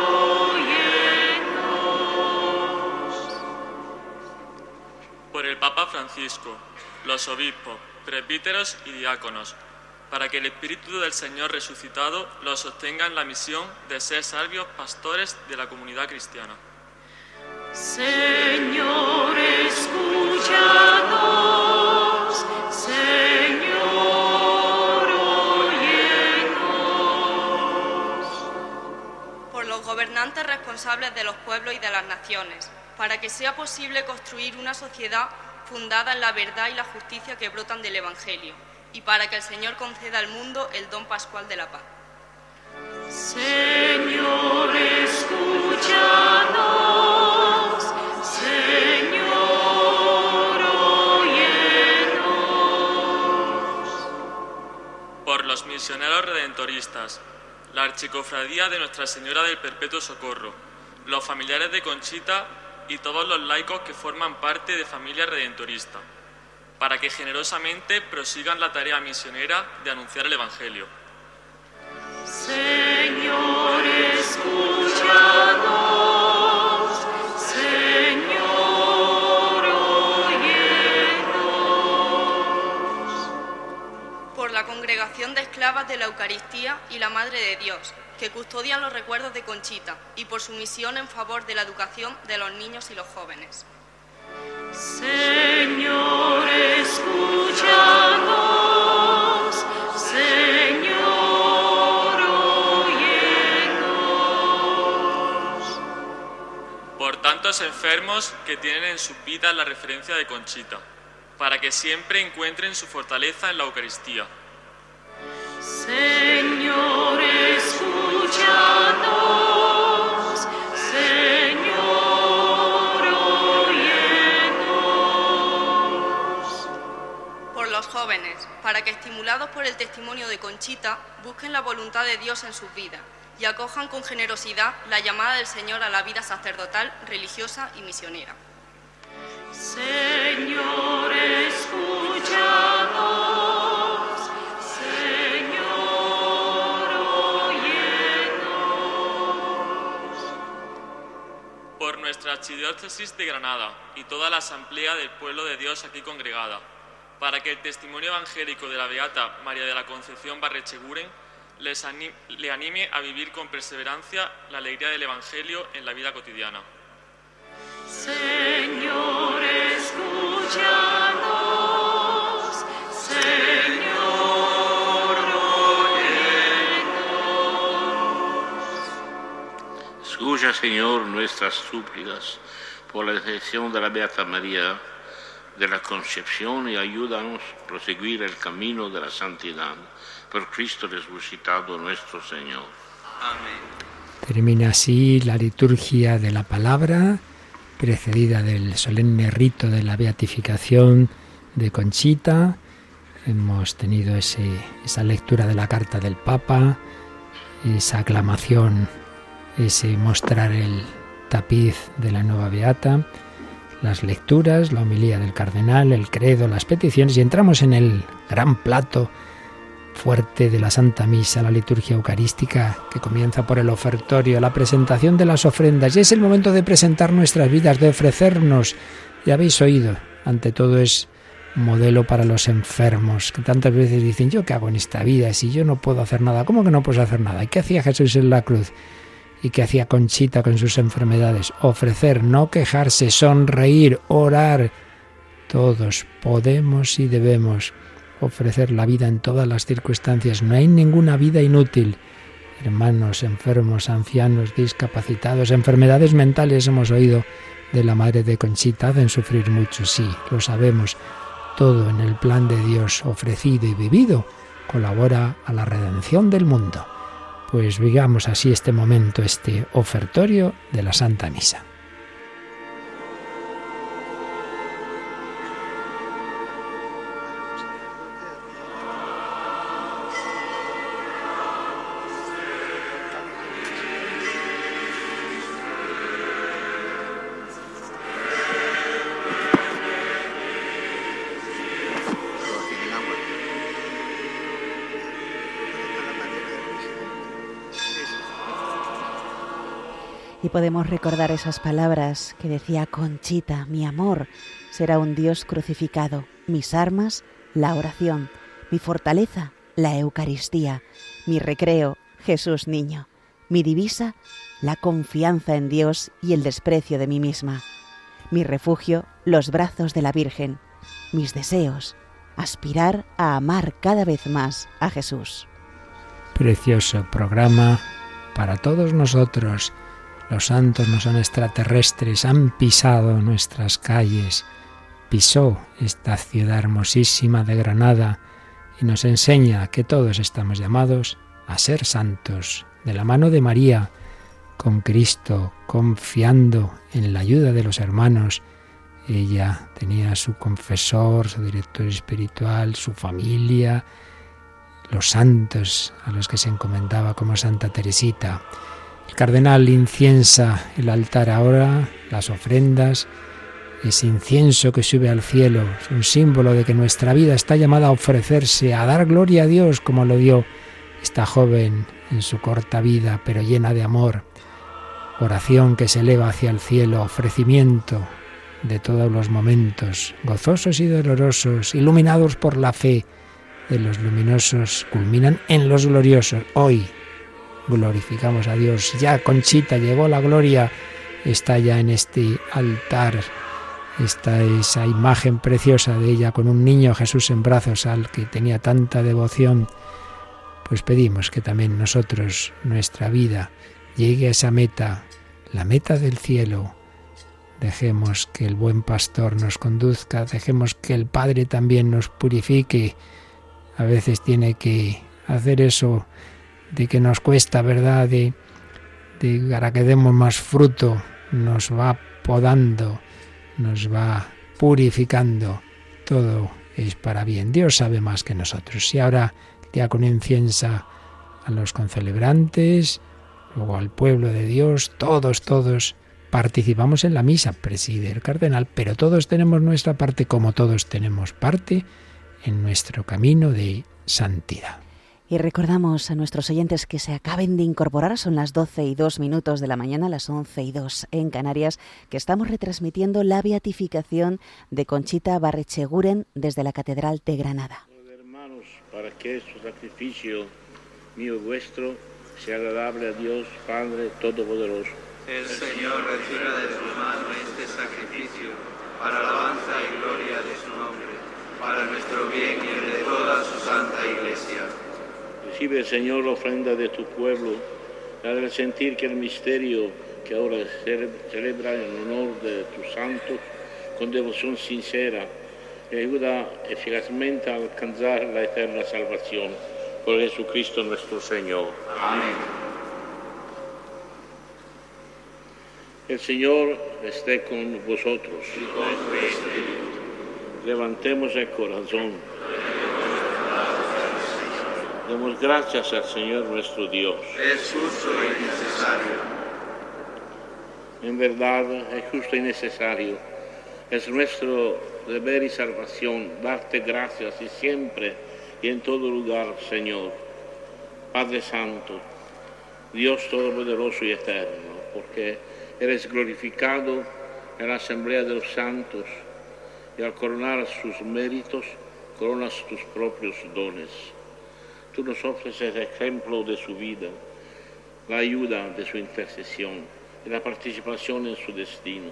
óyenos. por el Papa Francisco, los obispos, presbíteros y diáconos, para que el Espíritu del Señor resucitado los sostenga en la misión de ser sabios pastores de la comunidad cristiana. Señor, escúchanos. Señor, óyenos. por los gobernantes responsables de los pueblos y de las naciones, para que sea posible construir una sociedad fundada en la verdad y la justicia que brotan del Evangelio, y para que el Señor conceda al mundo el don pascual de la paz. Señor, escúchanos. Señor, óyenos. por los misioneros redentoristas, la Archicofradía de Nuestra Señora del Perpetuo Socorro, los familiares de Conchita y todos los laicos que forman parte de familia redentorista, para que generosamente prosigan la tarea misionera de anunciar el Evangelio. Señor, escúchanos. Señor, óyenos. por la congregación de esclavas de la Eucaristía y la Madre de Dios, que custodian los recuerdos de Conchita, y por su misión en favor de la educación de los niños y los jóvenes. Enfermos que tienen en sus vidas la referencia de Conchita, para que siempre encuentren su fortaleza en la Eucaristía. Señor, escúchanos. Jóvenes, para que estimulados por el testimonio de Conchita, busquen la voluntad de Dios en sus vidas y acojan con generosidad la llamada del Señor a la vida sacerdotal, religiosa y misionera. Señor, escúchanos. Señor, óyenos. por nuestra archidiócesis de Granada y toda la asamblea del pueblo de Dios aquí congregada, para que el testimonio evangélico de la Beata María de la Concepción Barrecheguren les ani- le anime a vivir con perseverancia la alegría del Evangelio en la vida cotidiana. Señor, escúchanos. Señor, óyenos. Escucha, Señor, nuestras súplicas por la intercesión de la Beata María de la Concepción y ayúdanos a proseguir el camino de la santidad por Cristo resucitado nuestro Señor. Amén. Termina así la liturgia de la palabra, precedida del solemne rito de la beatificación de Conchita. Hemos tenido ese- esa lectura de la carta del Papa, esa aclamación, ese mostrar el tapiz de la nueva beata, las lecturas, la homilía del cardenal, el credo, las peticiones y entramos en el gran plato fuerte de la Santa Misa, la liturgia eucarística que comienza por el ofertorio, la presentación de las ofrendas. Y es el momento de presentar nuestras vidas, de ofrecernos. Ya habéis oído, ante todo es modelo para los enfermos, que tantas veces dicen, ¿yo qué hago en esta vida si yo no puedo hacer nada? ¿Cómo que no puedes hacer nada? ¿Y qué hacía Jesús en la cruz? ¿Y qué hacía Conchita con sus enfermedades? Ofrecer, no quejarse, sonreír, orar. Todos podemos y debemos ofrecer la vida en todas las circunstancias. No hay ninguna vida inútil. Hermanos, enfermos, ancianos, discapacitados, enfermedades mentales, hemos oído de la madre de Conchita, hacen sufrir mucho, sí, lo sabemos. Todo en el plan de Dios ofrecido y vivido colabora a la redención del mundo. Pues vivamos así este momento, este ofertorio de la Santa Misa. Podemos recordar esas palabras que decía Conchita, mi amor será un Dios crucificado, mis armas, la oración, mi fortaleza, la Eucaristía, mi recreo, Jesús niño, mi divisa, la confianza en Dios y el desprecio de mí misma, mi refugio, los brazos de la Virgen, mis deseos, aspirar a amar cada vez más a Jesús. Precioso programa para todos nosotros. Los santos no son extraterrestres, han pisado nuestras calles, pisó esta ciudad hermosísima de Granada y nos enseña que todos estamos llamados a ser santos, de la mano de María, con Cristo, confiando en la ayuda de los hermanos. Ella tenía su confesor, su director espiritual, su familia, los santos a los que se encomendaba como Santa Teresita. El cardenal inciensa el altar ahora, las ofrendas, ese incienso que sube al cielo, es un símbolo de que nuestra vida está llamada a ofrecerse, a dar gloria a Dios como lo dio esta joven en su corta vida, pero llena de amor. Oración que se eleva hacia el cielo, ofrecimiento de todos los momentos, gozosos y dolorosos, iluminados por la fe de los luminosos, culminan en los gloriosos. Hoy glorificamos a Dios. Ya Conchita llegó la gloria, está ya en este altar. Está esa imagen preciosa de ella con un niño Jesús en brazos al que tenía tanta devoción. Pues pedimos que también nosotros, nuestra vida, llegue a esa meta, la meta del cielo. Dejemos que el buen pastor nos conduzca, dejemos que el Padre también nos purifique. A veces tiene que hacer eso de que nos cuesta, ¿verdad? De, de para que demos más fruto, nos va podando, nos va purificando. Todo es para bien. Dios sabe más que nosotros. Y ahora el con inciensa a los concelebrantes, luego al pueblo de Dios, todos, todos participamos en la misa, preside el cardenal, pero todos tenemos nuestra parte como todos tenemos parte en nuestro camino de santidad. Y recordamos a nuestros oyentes que se acaben de incorporar, son las 12 y 2 minutos de la mañana, las 11 y 2 en Canarias, que estamos retransmitiendo la beatificación de Conchita Barrecheguren desde la Catedral de Granada. Hermanos, para que este sacrificio mío y vuestro sea agradable a Dios Padre Todopoderoso. El Señor reciba de su mano este sacrificio para alabanza y gloria de su nombre, para nuestro bien y el de toda su santa Iglesia. Recibe, Señor, la ofrenda de tu pueblo, al sentir que el misterio que ahora celebra en honor de tus santos, con devoción sincera, ayuda eficazmente a alcanzar la eterna salvación. Por Jesucristo nuestro Señor. Amén. El Señor esté con vosotros. Levantemos el corazón. Demos gracias al Señor nuestro Dios. Es justo y necesario. En verdad es justo y necesario. Es nuestro deber y salvación darte gracias y siempre y en todo lugar, Señor. Padre Santo, Dios Todopoderoso y Eterno, porque eres glorificado en la asamblea de los santos y al coronar sus méritos, coronas tus propios dones. Tú nos ofreces el ejemplo de su vida, la ayuda de su intercesión y la participación en su destino,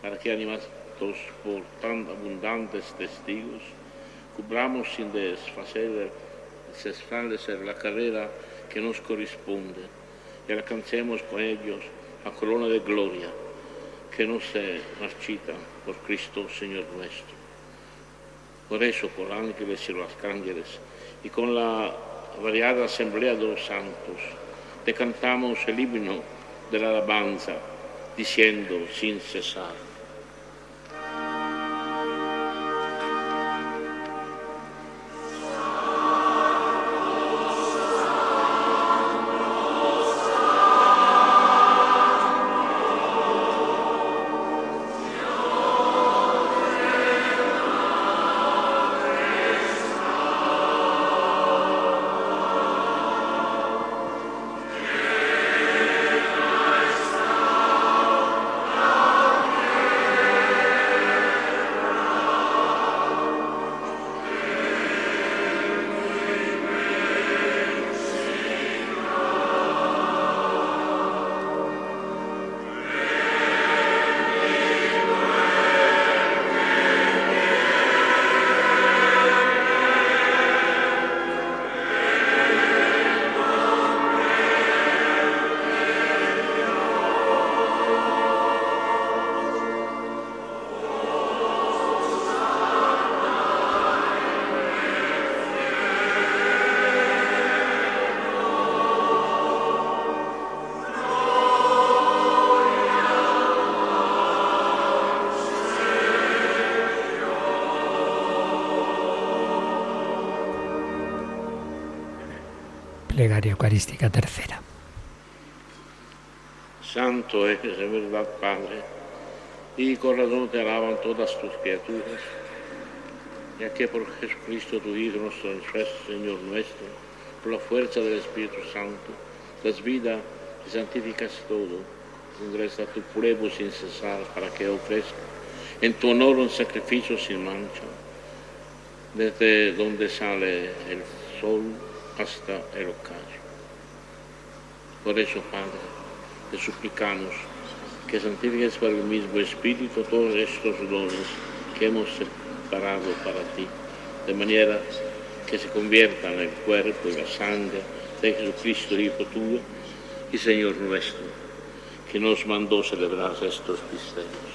para que animados por tan abundantes testigos, cubramos sin desfacer, desfallecer la carrera que nos corresponde y alcancemos con ellos la corona de gloria que nos se marchita por Cristo Señor nuestro. Por eso, por ángeles y los arcángeles, y con la variada asamblea de los santos, te cantamos el himno de la alabanza, diciendo sin cesar. Eucarística Tercera. Santo es de verdad, Padre, y con razón te alaban todas tus criaturas, ya que por Jesucristo tu Hijo, nuestro Señor nuestro, por la fuerza del Espíritu Santo, das vida y santificas todo, ingresa a tu pueblo sin cesar para que ofrezca en tu honor un sacrificio sin mancha, desde donde sale el sol hasta el ocaso. Por eso, Padre, te suplicamos que santifiques por el mismo Espíritu todos estos dones que hemos separado para ti, de manera que se conviertan en el cuerpo y la sangre de Jesucristo, Hijo tuyo y Señor nuestro, que nos mandó celebrar estos misterios.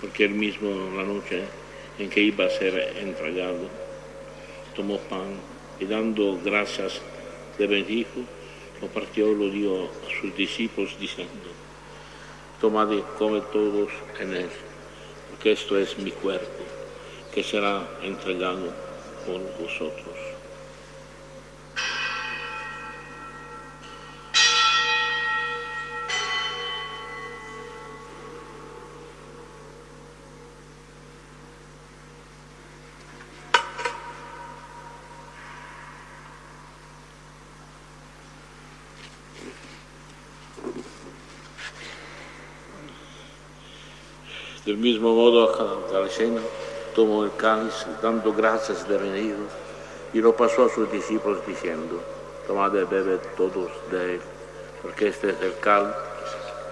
Porque él mismo, la noche en que iba a ser entregado, tomó pan y dando gracias le bendijo, lo partió lo dio a sus discípulos diciendo, tomad y come todos en él, porque esto es mi cuerpo, que será entregado por vosotros. Mismo modo, a la cena, tomó el cáliz, dando gracias de venido, y lo pasó a sus discípulos diciendo, tomad y bebed todos de él, porque este es el cáliz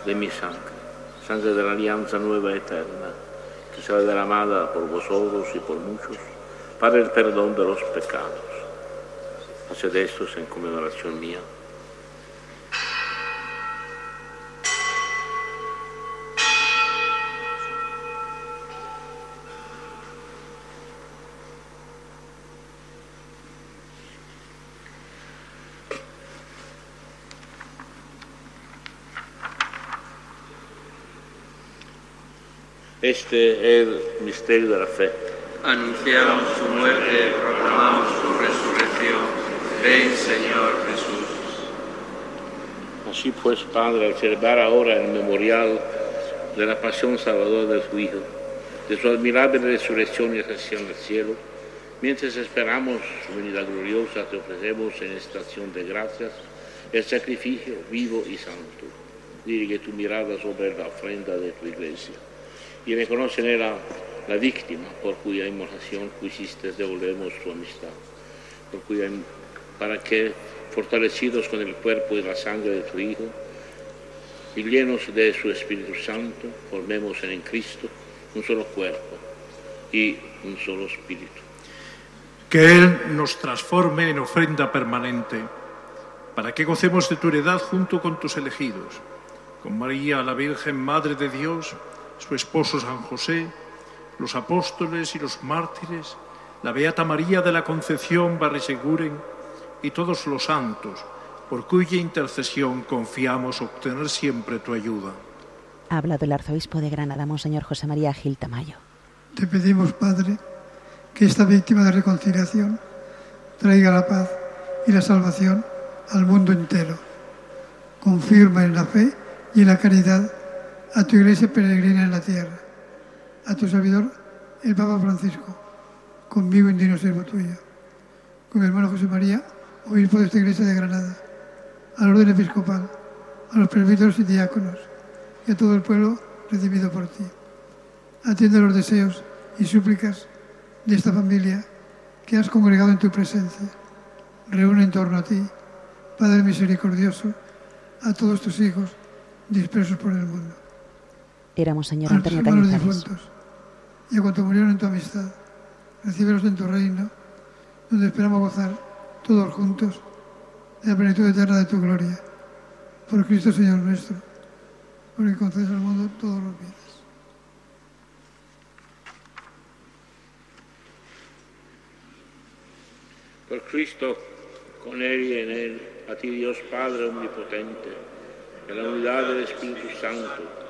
de mi sangre, sangre de la alianza nueva eterna, que será derramada por vosotros y por muchos, para el perdón de los pecados. Haced esto en conmemoración mía. Este es el misterio de la fe. Anunciamos su muerte, proclamamos su resurrección. Ven, Señor Jesús. Así pues, Padre, al celebrar ahora el memorial de la pasión salvadora de su Hijo, de su admirable resurrección y ascensión al cielo, mientras esperamos su venida gloriosa, te ofrecemos en esta acción de gracias el sacrificio vivo y santo. Dirige tu mirada sobre la ofrenda de tu iglesia y reconoce en ella la víctima por cuya inmolación quisiste devolvernos tu amistad, por cuya, para que, fortalecidos con el cuerpo y la sangre de tu Hijo, y llenos de su Espíritu Santo, formemos en Cristo un solo cuerpo y un solo espíritu. Que Él nos transforme en ofrenda permanente, para que gocemos de tu heredad junto con tus elegidos, con María, la Virgen Madre de Dios, su esposo San José, los apóstoles y los mártires, la Beata María de la Concepción Barriseguren y todos los santos, por cuya intercesión confiamos obtener siempre tu ayuda. Ha hablado el arzobispo de Granada, Monseñor José María Gil Tamayo. Te pedimos, Padre, que esta víctima de reconciliación traiga la paz y la salvación al mundo entero. Confirma en la fe y en la caridad a tu iglesia peregrina en la tierra, a tu servidor, el Papa Francisco, conmigo indigno siervo tuyo, con mi hermano José María, obispo de esta iglesia de Granada, al orden episcopal, a los presbíteros y diáconos, y a todo el pueblo recibido por ti. Atiende los deseos y súplicas de esta familia que has congregado en tu presencia. Reúne en torno a ti, Padre misericordioso, a todos tus hijos dispersos por el mundo. Éramos, señor Antonio Cañizares. difuntos y a cuantos murieron en tu amistad, recíbelos en tu reino, donde esperamos gozar todos juntos de la plenitud eterna de tu gloria. Por Cristo Señor nuestro, por el que concedes al mundo todos los bienes. Por Cristo, con Él y en Él, a ti Dios Padre Omnipotente, en la unidad del Espíritu Santo,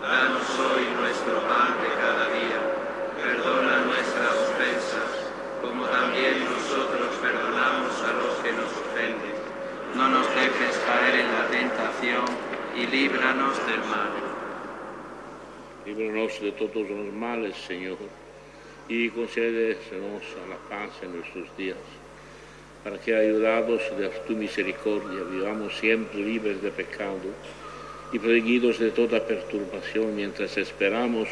Danos hoy nuestro pan de cada día, perdona nuestras ofensas, como también nosotros perdonamos a los que nos ofenden. No nos dejes caer en la tentación y líbranos del mal. líbranos de todos los males, Señor, y concédenos a la paz en nuestros días, para que, ayudados de tu misericordia, vivamos siempre libres de pecado y protegidos de toda perturbación mientras esperamos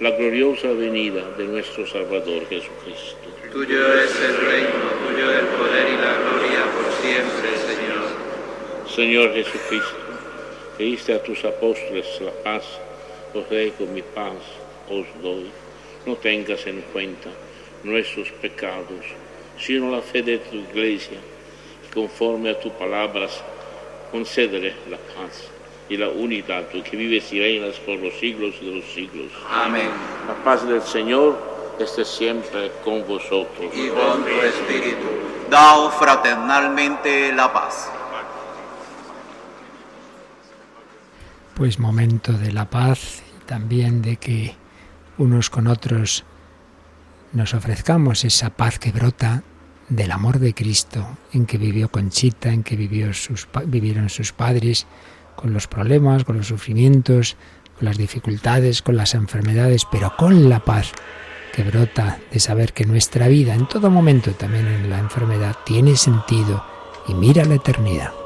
la gloriosa venida de nuestro Salvador Jesucristo. Tuyo es el reino, tuyo el poder y la gloria por siempre, Señor. Señor Jesucristo, que diste a tus apóstoles la paz, os dejo mi paz, os doy. No tengas en cuenta nuestros pecados, sino la fe de tu iglesia, y conforme a tus palabras, concédele la paz y la unidad, tú que vives y reinas por los siglos de los siglos. Amén. La paz del Señor esté siempre con vosotros. Y con tu espíritu. Daos fraternalmente la paz. Pues momento de la paz y también de que unos con otros nos ofrezcamos esa paz que brota del amor de Cristo en que vivió Conchita, en que vivió sus, vivieron sus padres, con los problemas, con los sufrimientos, con las dificultades, con las enfermedades, pero con la paz que brota de saber que nuestra vida en todo momento, también en la enfermedad, tiene sentido y mira la eternidad.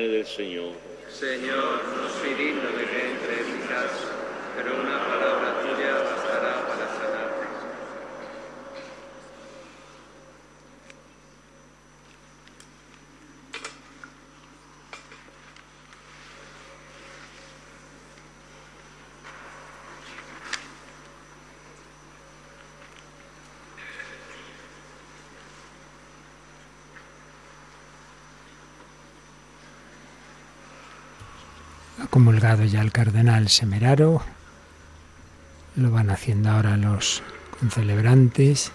Del Señor. Señor, no soy digno de que entre en mi casa, pero una palabra tuya bastará para sanarte. Ha comulgado ya el cardenal Semeraro. Lo van haciendo ahora los concelebrantes.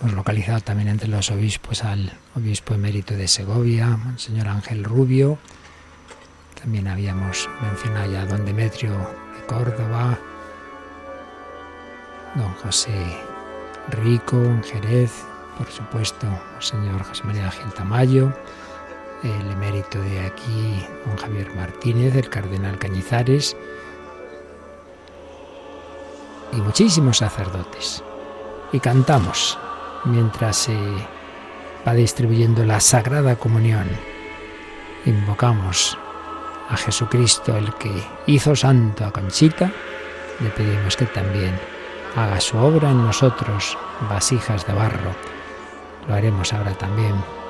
Hemos localizado también entre los obispos al obispo emérito de Segovia, señor Ángel Rubio. También habíamos mencionado ya a don Demetrio de Córdoba, don José Rico en Jerez, por supuesto, el señor José María Gil Tamayo, el emérito de aquí, don Javier Martínez, el cardenal Cañizares y muchísimos sacerdotes. Y cantamos mientras se va distribuyendo la Sagrada Comunión. Invocamos a Jesucristo, el que hizo santo a Conchita. Le pedimos que también haga su obra en nosotros, vasijas de barro. Lo haremos ahora también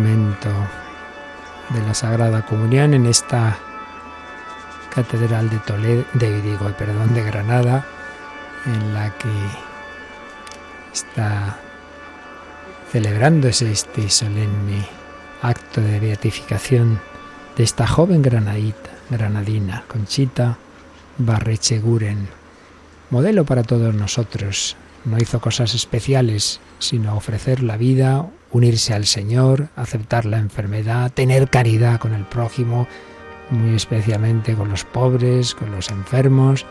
De la Sagrada Comunión en esta catedral de Toledo, de, digo, perdón, de Granada, en la que está celebrándose este solemne acto de beatificación de esta joven granadita, granadina, Conchita Barrecheguren, modelo para todos nosotros. No hizo cosas especiales, sino ofrecer la vida, unirse al Señor, aceptar la enfermedad, tener caridad con el prójimo, muy especialmente con los pobres, con los enfermos,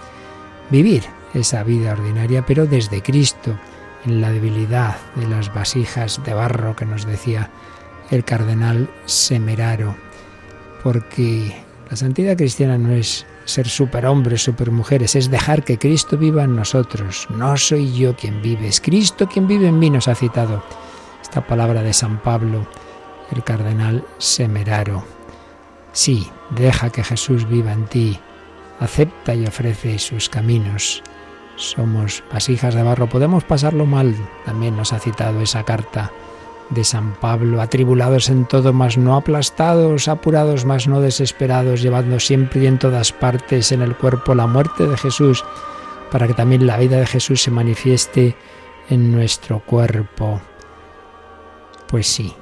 vivir esa vida ordinaria, pero desde Cristo, en la debilidad de las vasijas de barro que nos decía el cardenal Semeraro, porque la santidad cristiana no es ser superhombres, supermujeres, es dejar que Cristo viva en nosotros. No soy yo quien vive, es Cristo quien vive en mí, nos ha citado esta palabra de San Pablo, el cardenal Semeraro. Sí, deja que Jesús viva en ti, acepta y ofrece sus caminos. Somos vasijas de barro, podemos pasarlo mal, también nos ha citado esa carta de San Pablo, atribulados en todo, mas no aplastados, apurados, mas no desesperados, llevando siempre y en todas partes en el cuerpo la muerte de Jesús, para que también la vida de Jesús se manifieste en nuestro cuerpo. Pues sí,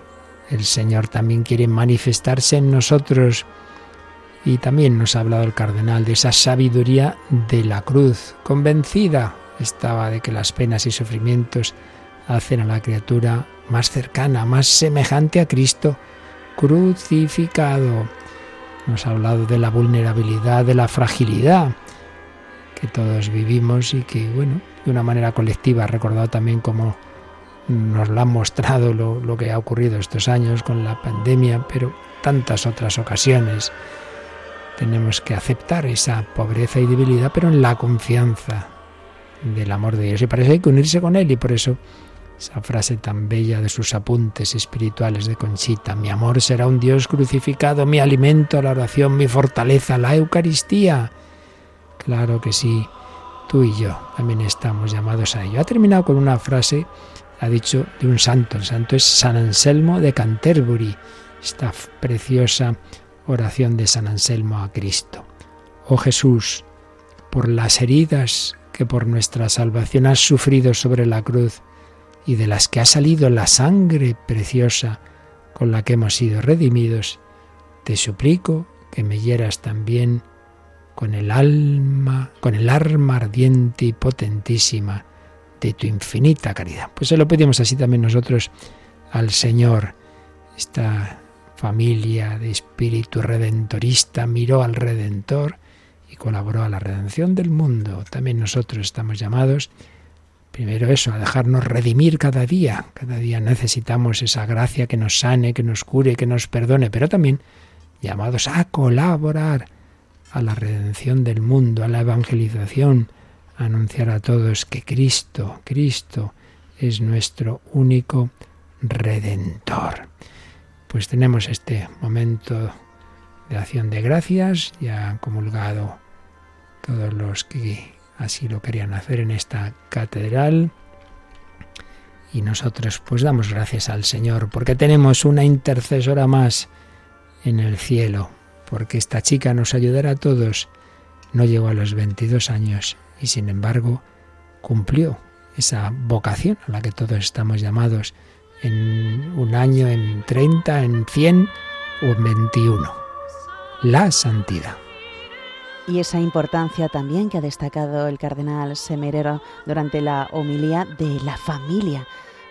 el Señor también quiere manifestarse en nosotros. Y también nos ha hablado el cardenal de esa sabiduría de la cruz. Convencida estaba de que las penas y sufrimientos hacen a la criatura más cercana, más semejante a Cristo crucificado. Nos ha hablado de la vulnerabilidad, de la fragilidad que todos vivimos y que, bueno, de una manera colectiva ha recordado también cómo nos lo han mostrado lo, que ha ocurrido estos años con la pandemia, pero tantas otras ocasiones. Tenemos que aceptar esa pobreza y debilidad, pero en la confianza del amor de Dios. Y para eso hay que unirse con Él y por eso esa frase tan bella de sus apuntes espirituales de Conchita, mi amor será un Dios crucificado, mi alimento, la oración, mi fortaleza, la Eucaristía. Claro que sí, tú y yo también estamos llamados a ello. Ha terminado con una frase ha dicho de un santo. El santo es San Anselmo de Canterbury. Esta preciosa oración de San Anselmo a Cristo. Oh Jesús, por las heridas que por nuestra salvación has sufrido sobre la cruz y de las que ha salido la sangre preciosa con la que hemos sido redimidos, te suplico que me hieras también con el alma, con el arma ardiente y potentísima de tu infinita caridad. Pues se lo pedimos así también nosotros al Señor. Esta familia de espíritu redentorista miró al Redentor y colaboró a la redención del mundo. También nosotros estamos llamados, primero eso, a dejarnos redimir cada día. Cada día necesitamos esa gracia que nos sane, que nos cure, que nos perdone, pero también llamados a colaborar a la redención del mundo, a la evangelización, anunciar a todos que Cristo, Cristo es nuestro único redentor. Pues tenemos este momento de acción de gracias, ya han comulgado todos los que así lo querían hacer en esta catedral. Y nosotros pues damos gracias al Señor porque tenemos una intercesora más en el cielo, porque esta chica nos ayudará a todos. No llegó a los 22 años y sin embargo cumplió esa vocación a la que todos estamos llamados en un año, en 30, en 100 o en 21. La santidad. Y esa importancia también que ha destacado el cardenal Semerero durante la homilía de la familia,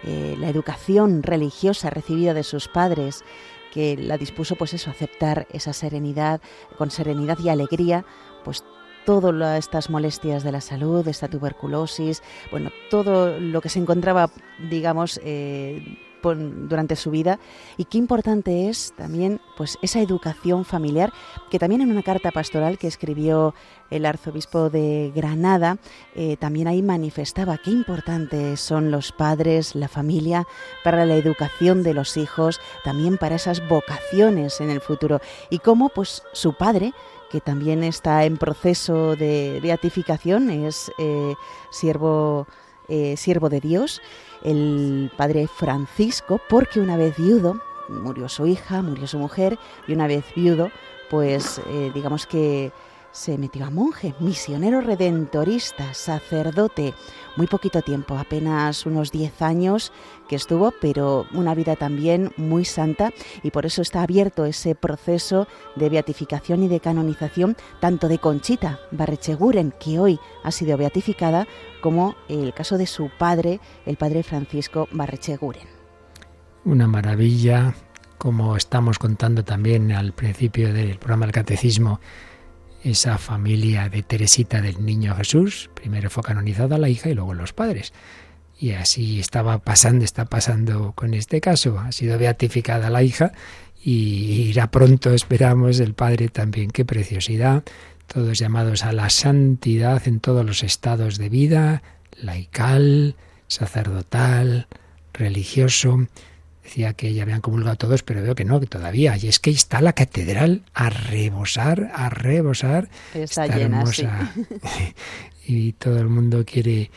eh, la educación religiosa recibida de sus padres, que la dispuso pues eso, aceptar esa serenidad, con serenidad y alegría, pues todas estas molestias de la salud, esta tuberculosis, bueno, todo lo que se encontraba, digamos, eh, durante su vida. Y qué importante es también pues esa educación familiar que también en una carta pastoral que escribió el arzobispo de Granada eh, también ahí manifestaba qué importantes son los padres, la familia para la educación de los hijos, también para esas vocaciones en el futuro. Y cómo pues su padre que también está en proceso de beatificación, es eh, siervo, eh, siervo de Dios, el padre Francisco, porque una vez viudo, murió su hija, murió su mujer, y una vez viudo, pues eh, digamos que se metió a monje, misionero redentorista, sacerdote, muy poquito tiempo, apenas unos 10 años que estuvo, pero una vida también muy santa y por eso está abierto ese proceso de beatificación y de canonización tanto de Conchita Barrecheguren, que hoy ha sido beatificada, como el caso de su padre, el padre Francisco Barrecheguren. Una maravilla, como estamos contando también al principio del programa del Catecismo, esa familia de Teresita del Niño Jesús. Primero fue canonizada la hija y luego los padres. Y así estaba pasando, está pasando con este caso. Ha sido beatificada la hija y irá pronto, esperamos, el padre también. Qué preciosidad. Todos llamados a la santidad en todos los estados de vida, laical, sacerdotal, religioso. Decía que ya habían comulgado todos, pero veo que no, que todavía. Y es que está la catedral a rebosar, a rebosar. Está, llena, hermosa. <laughs> y todo el mundo quiere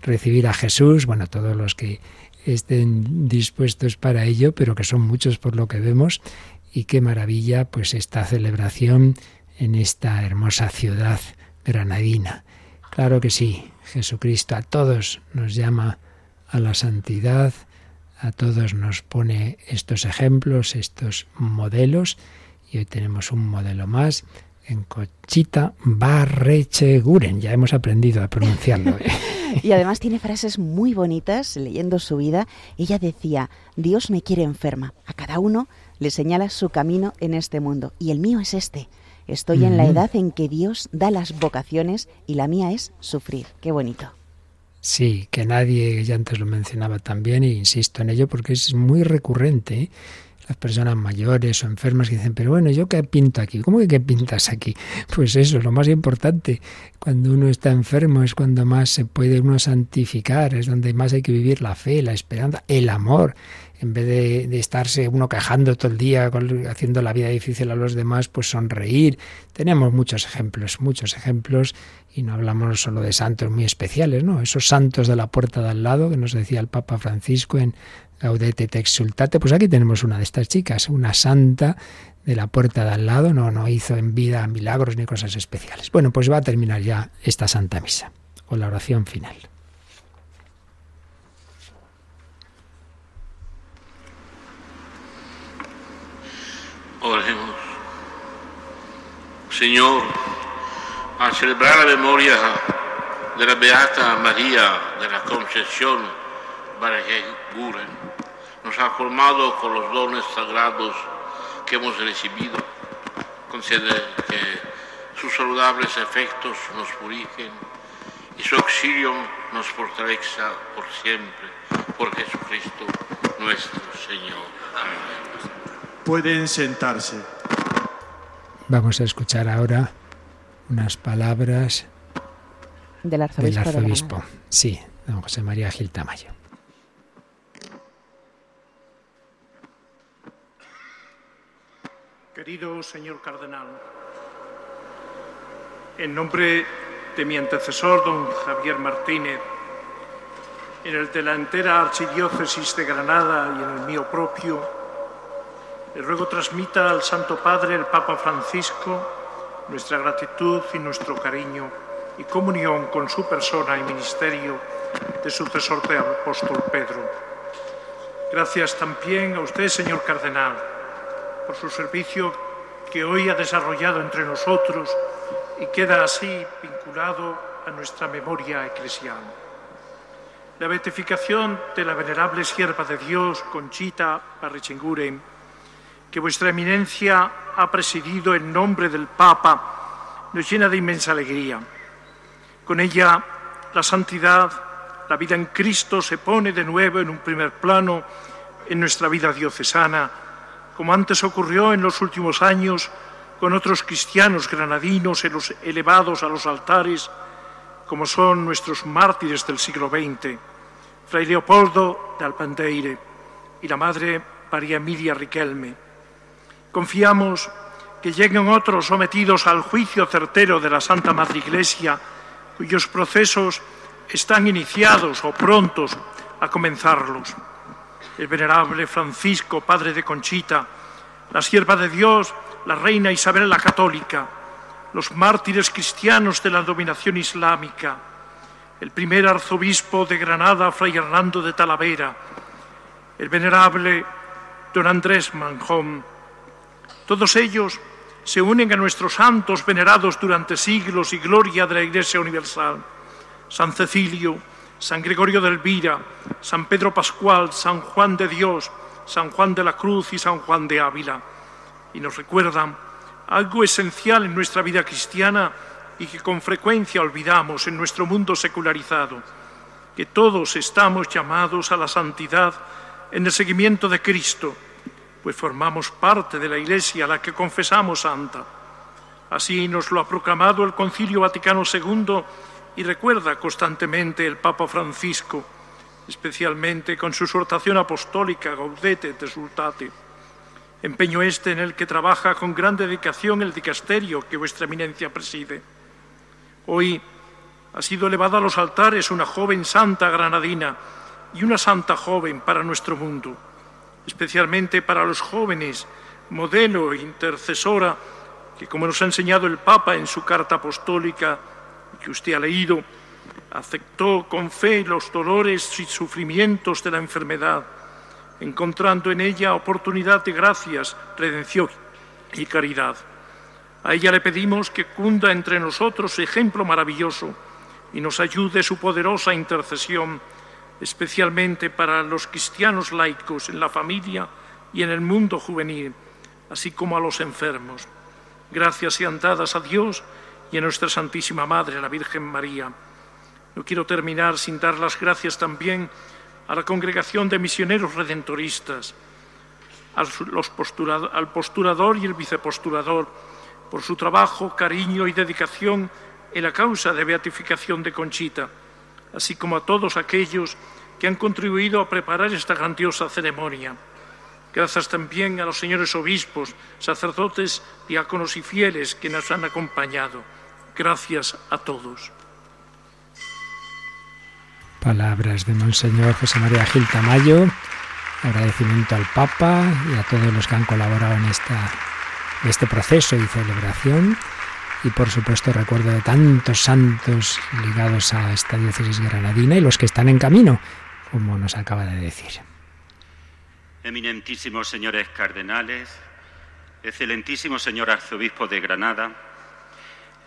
recibir a Jesús, bueno, todos los que estén dispuestos para ello, pero que son muchos por lo que vemos. Y qué maravilla, pues esta celebración en esta hermosa ciudad granadina. Claro que sí, Jesucristo a todos nos llama a la santidad, a todos nos pone estos ejemplos, estos modelos, y hoy tenemos un modelo más en Cochita Barrecheguren. Ya hemos aprendido a pronunciarlo. <laughs> y además tiene frases muy bonitas. Leyendo su vida, ella decía, Dios me quiere enferma. A cada uno le señala su camino en este mundo. Y el mío es este. Estoy en la edad en que Dios da las vocaciones y la mía es sufrir. Qué bonito. Sí, que nadie, ya antes lo mencionaba también, e insisto en ello porque es muy recurrente. ¿eh? Las personas mayores o enfermas que dicen, pero bueno, ¿yo qué pinto aquí? ¿Cómo que qué pintas aquí? <laughs> Pues eso, lo más importante. Cuando uno está enfermo es cuando más se puede uno santificar, es donde más hay que vivir la fe, la esperanza, el amor en vez de, estarse uno quejando todo el día, haciendo la vida difícil a los demás, pues sonreír. Tenemos muchos ejemplos, muchos ejemplos, y no hablamos solo de santos muy especiales, ¿no? Esos santos de la puerta de al lado, que nos decía el Papa Francisco en Gaudete te exultate, pues aquí tenemos una de estas chicas, una santa de la puerta de al lado, no, no hizo en vida milagros ni cosas especiales. Bueno, pues va a terminar ya esta Santa Misa, con la oración final. Oremos. Señor, a celebrar la memoria de la Beata María de la Concepción Guren, nos ha formado con los dones sagrados que hemos recibido. Concede que sus saludables efectos nos purifiquen y su auxilio nos fortalezca por siempre, por Jesucristo nuestro Señor. Amén. Pueden sentarse. Vamos a escuchar ahora unas palabras del arzobispo. Del arzobispo. Sí, don José María Gil Tamayo. Querido señor cardenal, en nombre de mi antecesor, don Javier Martínez, en el de la entera Archidiócesis de Granada y en el mío propio, le ruego transmita al Santo Padre, el Papa Francisco, nuestra gratitud y nuestro cariño y comunión con su persona y ministerio de sucesor del apóstol Pedro. Gracias también a usted, señor cardenal, por su servicio que hoy ha desarrollado entre nosotros y queda así vinculado a nuestra memoria eclesial. La beatificación de la venerable sierva de Dios, Conchita Parrichinguren, que vuestra eminencia ha presidido en nombre del Papa, nos llena de inmensa alegría. Con ella, la santidad, la vida en Cristo se pone de nuevo en un primer plano en nuestra vida diocesana, como antes ocurrió en los últimos años con otros cristianos granadinos elevados a los altares como son nuestros mártires del siglo XX, Fray Leopoldo de Alpandeire y la Madre María Emilia Riquelme. Confiamos que lleguen otros sometidos al juicio certero de la Santa Madre Iglesia, cuyos procesos están iniciados o prontos a comenzarlos. El venerable Francisco, padre de Conchita, la sierva de Dios, la reina Isabel la Católica, los mártires cristianos de la dominación islámica, el primer arzobispo de Granada, Fray Hernando de Talavera, el venerable don Andrés Manjón. Todos ellos se unen a nuestros santos venerados durante siglos y gloria de la Iglesia Universal. San Cecilio, San Gregorio de Elvira, San Pedro Pascual, San Juan de Dios, San Juan de la Cruz y San Juan de Ávila. Y nos recuerdan algo esencial en nuestra vida cristiana y que con frecuencia olvidamos en nuestro mundo secularizado, que todos estamos llamados a la santidad en el seguimiento de Cristo, pues formamos parte de la Iglesia a la que confesamos santa. Así nos lo ha proclamado el Concilio Vaticano II y recuerda constantemente el Papa Francisco, especialmente con su exhortación apostólica Gaudete et Exultate empeño este en el que trabaja con gran dedicación el dicasterio que vuestra eminencia preside. Hoy ha sido elevada a los altares una joven santa granadina y una santa joven para nuestro mundo, especialmente para los jóvenes, modelo e intercesora, que como nos ha enseñado el Papa en su carta apostólica, que usted ha leído, aceptó con fe los dolores y sufrimientos de la enfermedad encontrando en ella oportunidad de gracias, redención y caridad. A ella le pedimos que cunda entre nosotros ejemplo maravilloso y nos ayude su poderosa intercesión, especialmente para los cristianos laicos en la familia y en el mundo juvenil, así como a los enfermos. Gracias sean dadas a Dios y a nuestra Santísima Madre, la Virgen María. No quiero terminar sin dar las gracias también a la Congregación de Misioneros Redentoristas, al postulador y el vicepostulador, por su trabajo, cariño y dedicación en la causa de beatificación de Conchita, así como a todos aquellos que han contribuido a preparar esta grandiosa ceremonia. Gracias también a los señores obispos, sacerdotes, diáconos y fieles que nos han acompañado. Gracias a todos. Palabras de Monseñor José María Gil Tamayo. Agradecimiento al Papa y a todos los que han colaborado en esta, este proceso y celebración. Y por supuesto recuerdo de tantos santos ligados a esta diócesis granadina y los que están en camino, como nos acaba de decir. Eminentísimos señores cardenales, excelentísimo señor arzobispo de Granada,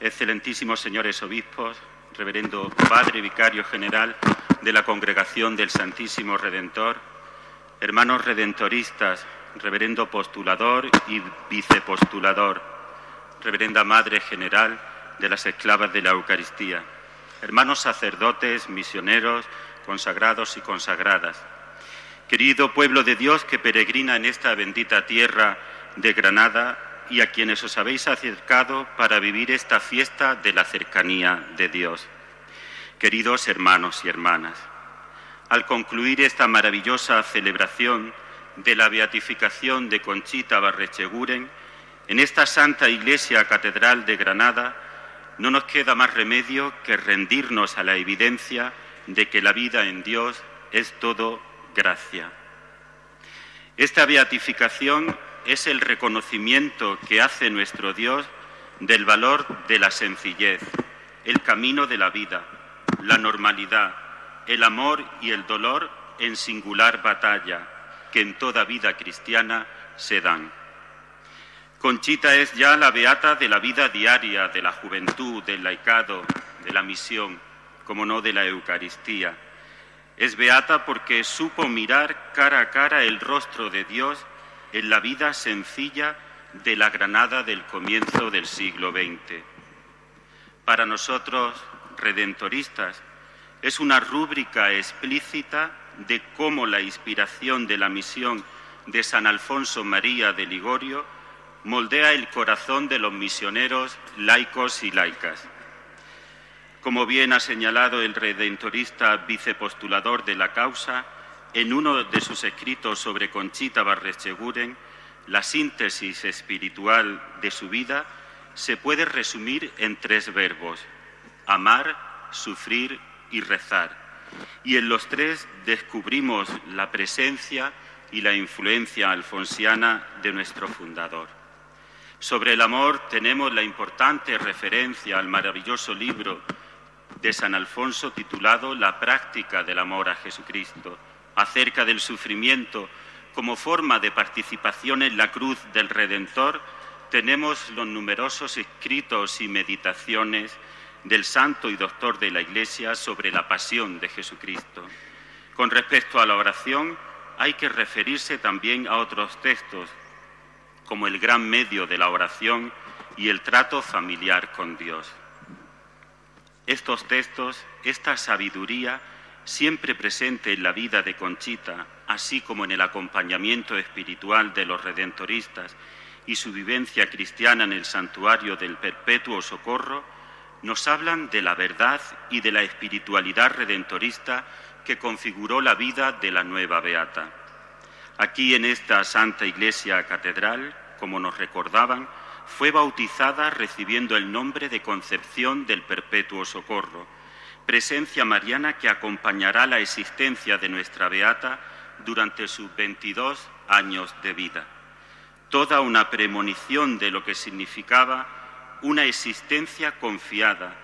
excelentísimos señores obispos, reverendo Padre Vicario General de la Congregación del Santísimo Redentor, hermanos redentoristas, reverendo postulador y vicepostulador, reverenda Madre General de las Esclavas de la Eucaristía, hermanos sacerdotes, misioneros, consagrados y consagradas, querido pueblo de Dios que peregrina en esta bendita tierra de Granada y a quienes os habéis acercado para vivir esta fiesta de la cercanía de Dios. Queridos hermanos y hermanas, al concluir esta maravillosa celebración de la beatificación de Conchita Barrecheguren, en esta Santa Iglesia Catedral de Granada, no nos queda más remedio que rendirnos a la evidencia de que la vida en Dios es todo gracia. Esta beatificación es el reconocimiento que hace nuestro Dios del valor de la sencillez, el camino de la vida, la normalidad, el amor y el dolor en singular batalla que en toda vida cristiana se dan. Conchita es ya la beata de la vida diaria, de la juventud, del laicado, de la misión, como no de la Eucaristía. Es beata porque supo mirar cara a cara el rostro de Dios en la vida sencilla de la Granada del comienzo del siglo XX. Para nosotros, redentoristas, es una rúbrica explícita de cómo la inspiración de la misión de San Alfonso María de Ligorio moldea el corazón de los misioneros laicos y laicas. Como bien ha señalado el redentorista vicepostulador de la causa, en uno de sus escritos sobre Conchita Barrecheguren, la síntesis espiritual de su vida se puede resumir en tres verbos, amar, sufrir y rezar. Y en los tres descubrimos la presencia y la influencia alfonsiana de nuestro fundador. Sobre el amor tenemos la importante referencia al maravilloso libro de San Alfonso titulado La práctica del amor a Jesucristo, acerca del sufrimiento como forma de participación en la cruz del Redentor, tenemos los numerosos escritos y meditaciones del santo y doctor de la Iglesia sobre la pasión de Jesucristo. Con respecto a la oración, hay que referirse también a otros textos, como el gran medio de la oración y el trato familiar con Dios. Estos textos, esta sabiduría, siempre presente en la vida de Conchita, así como en el acompañamiento espiritual de los redentoristas y su vivencia cristiana en el santuario del perpetuo socorro, nos hablan de la verdad y de la espiritualidad redentorista que configuró la vida de la nueva Beata. Aquí en esta Santa Iglesia Catedral, como nos recordaban, fue bautizada recibiendo el nombre de Concepción del Perpetuo Socorro, presencia mariana que acompañará la existencia de nuestra Beata durante sus 22 años de vida. Toda una premonición de lo que significaba una existencia confiada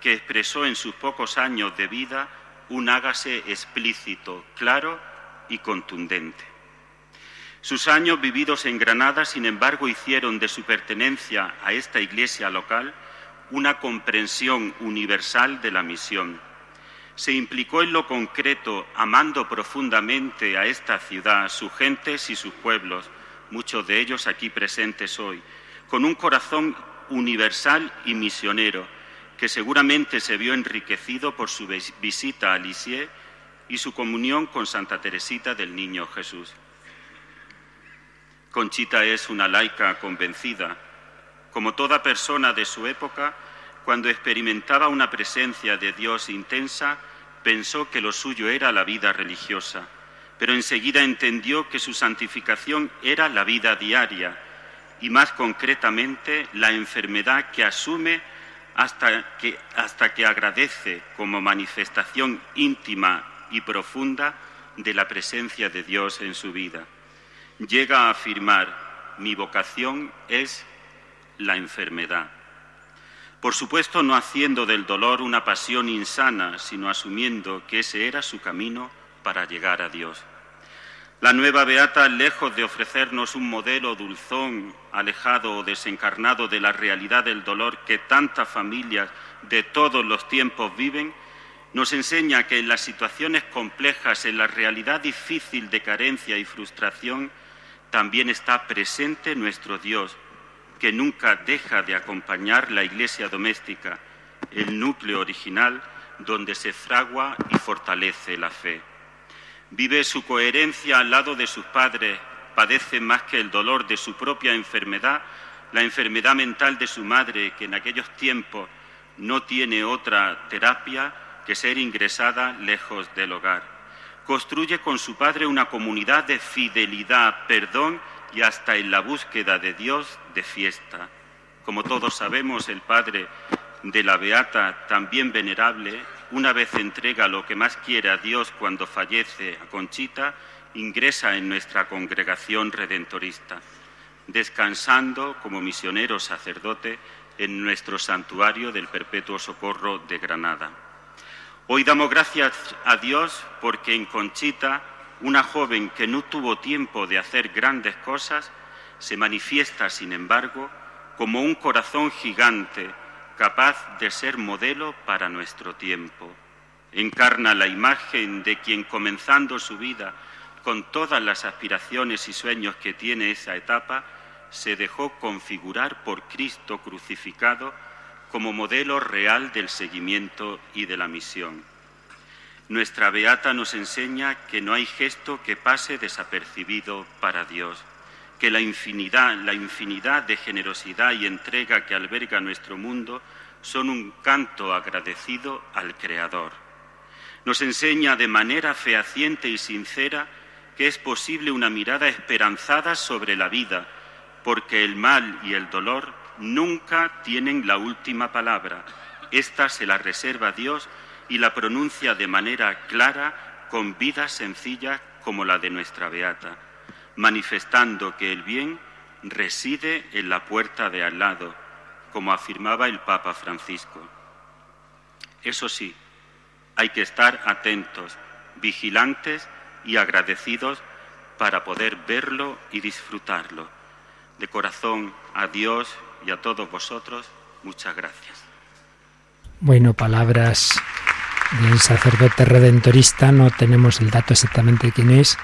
que expresó en sus pocos años de vida un hágase explícito, claro y contundente. Sus años vividos en Granada, sin embargo, hicieron de su pertenencia a esta iglesia local una comprensión universal de la misión. Se implicó en lo concreto, amando profundamente a esta ciudad, sus gentes y sus pueblos, muchos de ellos aquí presentes hoy, con un corazón universal y misionero, que seguramente se vio enriquecido por su visita a Lisieux y su comunión con Santa Teresita del Niño Jesús. Conchita es una laica convencida. Como toda persona de su época, cuando experimentaba una presencia de Dios intensa, pensó que lo suyo era la vida religiosa, pero enseguida entendió que su santificación era la vida diaria y más concretamente la enfermedad que asume hasta que, hasta que agradece como manifestación íntima y profunda de la presencia de Dios en su vida. Llega a afirmar, mi vocación es la enfermedad. Por supuesto, no haciendo del dolor una pasión insana, sino asumiendo que ese era su camino para llegar a Dios. La nueva Beata, lejos de ofrecernos un modelo dulzón, alejado o desencarnado de la realidad del dolor que tantas familias de todos los tiempos viven, nos enseña que en las situaciones complejas, en la realidad difícil de carencia y frustración, también está presente nuestro Dios, que nunca deja de acompañar la iglesia doméstica, el núcleo original donde se fragua y fortalece la fe. Vive su coherencia al lado de sus padres, padece más que el dolor de su propia enfermedad, la enfermedad mental de su madre, que en aquellos tiempos no tiene otra terapia que ser ingresada lejos del hogar. Construye con su padre una comunidad de fidelidad, perdón y hasta en la búsqueda de Dios de fiesta. Como todos sabemos, el padre de la Beata, también venerable, una vez entrega lo que más quiere a Dios cuando fallece a Conchita, ingresa en nuestra congregación redentorista, descansando como misionero sacerdote en nuestro santuario del Perpetuo Socorro de Granada. Hoy damos gracias a Dios porque en Conchita, una joven que no tuvo tiempo de hacer grandes cosas, se manifiesta, sin embargo, como un corazón gigante capaz de ser modelo para nuestro tiempo. Encarna la imagen de quien comenzando su vida con todas las aspiraciones y sueños que tiene esa etapa, se dejó configurar por Cristo crucificado como modelo real del seguimiento y de la misión. Nuestra beata nos enseña que no hay gesto que pase desapercibido para Dios, que la infinidad, la infinidad de generosidad y entrega que alberga nuestro mundo son un canto agradecido al Creador. Nos enseña de manera fehaciente y sincera que es posible una mirada esperanzada sobre la vida, porque el mal y el dolor nunca tienen la última palabra. Esta se la reserva Dios y la pronuncia de manera clara con vidas sencillas como la de nuestra Beata, manifestando que el bien reside en la puerta de al lado, como afirmaba el Papa Francisco. Eso sí, hay que estar atentos, vigilantes y agradecidos para poder verlo y disfrutarlo. De corazón a Dios y a todos vosotros, muchas gracias. Bueno, palabras del sacerdote redentorista, no tenemos el dato exactamente de quién es,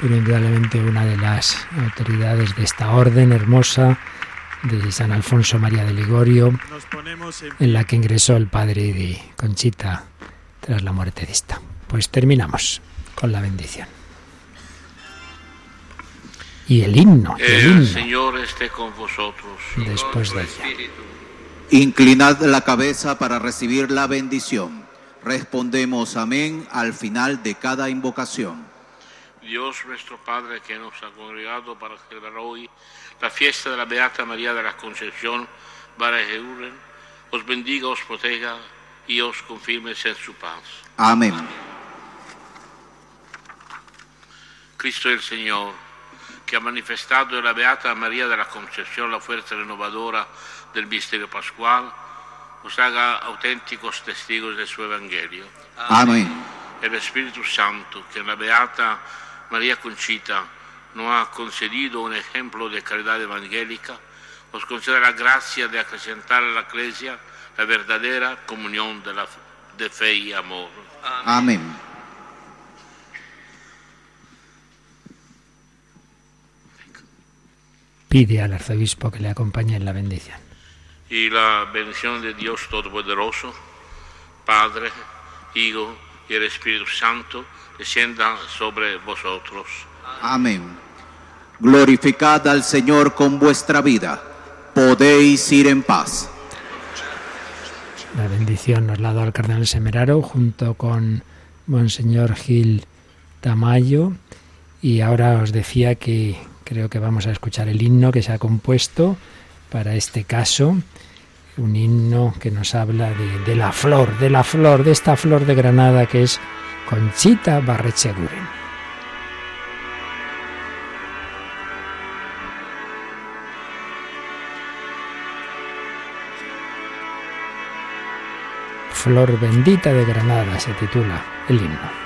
pero indudablemente una de las autoridades de esta orden hermosa de San Alfonso María de Ligorio, en la que ingresó el padre de Conchita tras la muerte de esta. Pues terminamos con la bendición. Y el himno, el, El himno, Señor esté con vosotros. después de ella. Inclinad la cabeza para recibir la bendición. Respondemos amén al final de cada invocación. Dios nuestro Padre que nos ha congregado para celebrar hoy la fiesta de la Beata María de la Concepción, Barajeuren, os bendiga, os proteja y os confirme en su paz. Amén. Cristo el Señor, que ha manifestado en la Beata María de la Concepción la fuerza renovadora del misterio pascual, os haga auténticos testigos de su Evangelio. Amén. El Espíritu Santo, que en la Beata María Conchita nos ha concedido un ejemplo de caridad evangélica, os conceda la gracia de acrecentar a la Iglesia la verdadera comunión de, la, de fe y amor. Amén. Pide al arzobispo que le acompañe en la bendición. Y la bendición de Dios Todopoderoso, Padre, Hijo y el Espíritu Santo, descienda sobre vosotros. Amén. Glorificad al Señor con vuestra vida. Podéis ir en paz. La bendición nos la ha dado el cardenal Semeraro junto con Monseñor Gil Tamayo. Y ahora os decía que creo que vamos a escuchar el himno que se ha compuesto para este caso. Un himno que nos habla de, la flor, de la flor, de esta flor de Granada que es Conchita Barrecheguren. Flor bendita de Granada se titula el himno.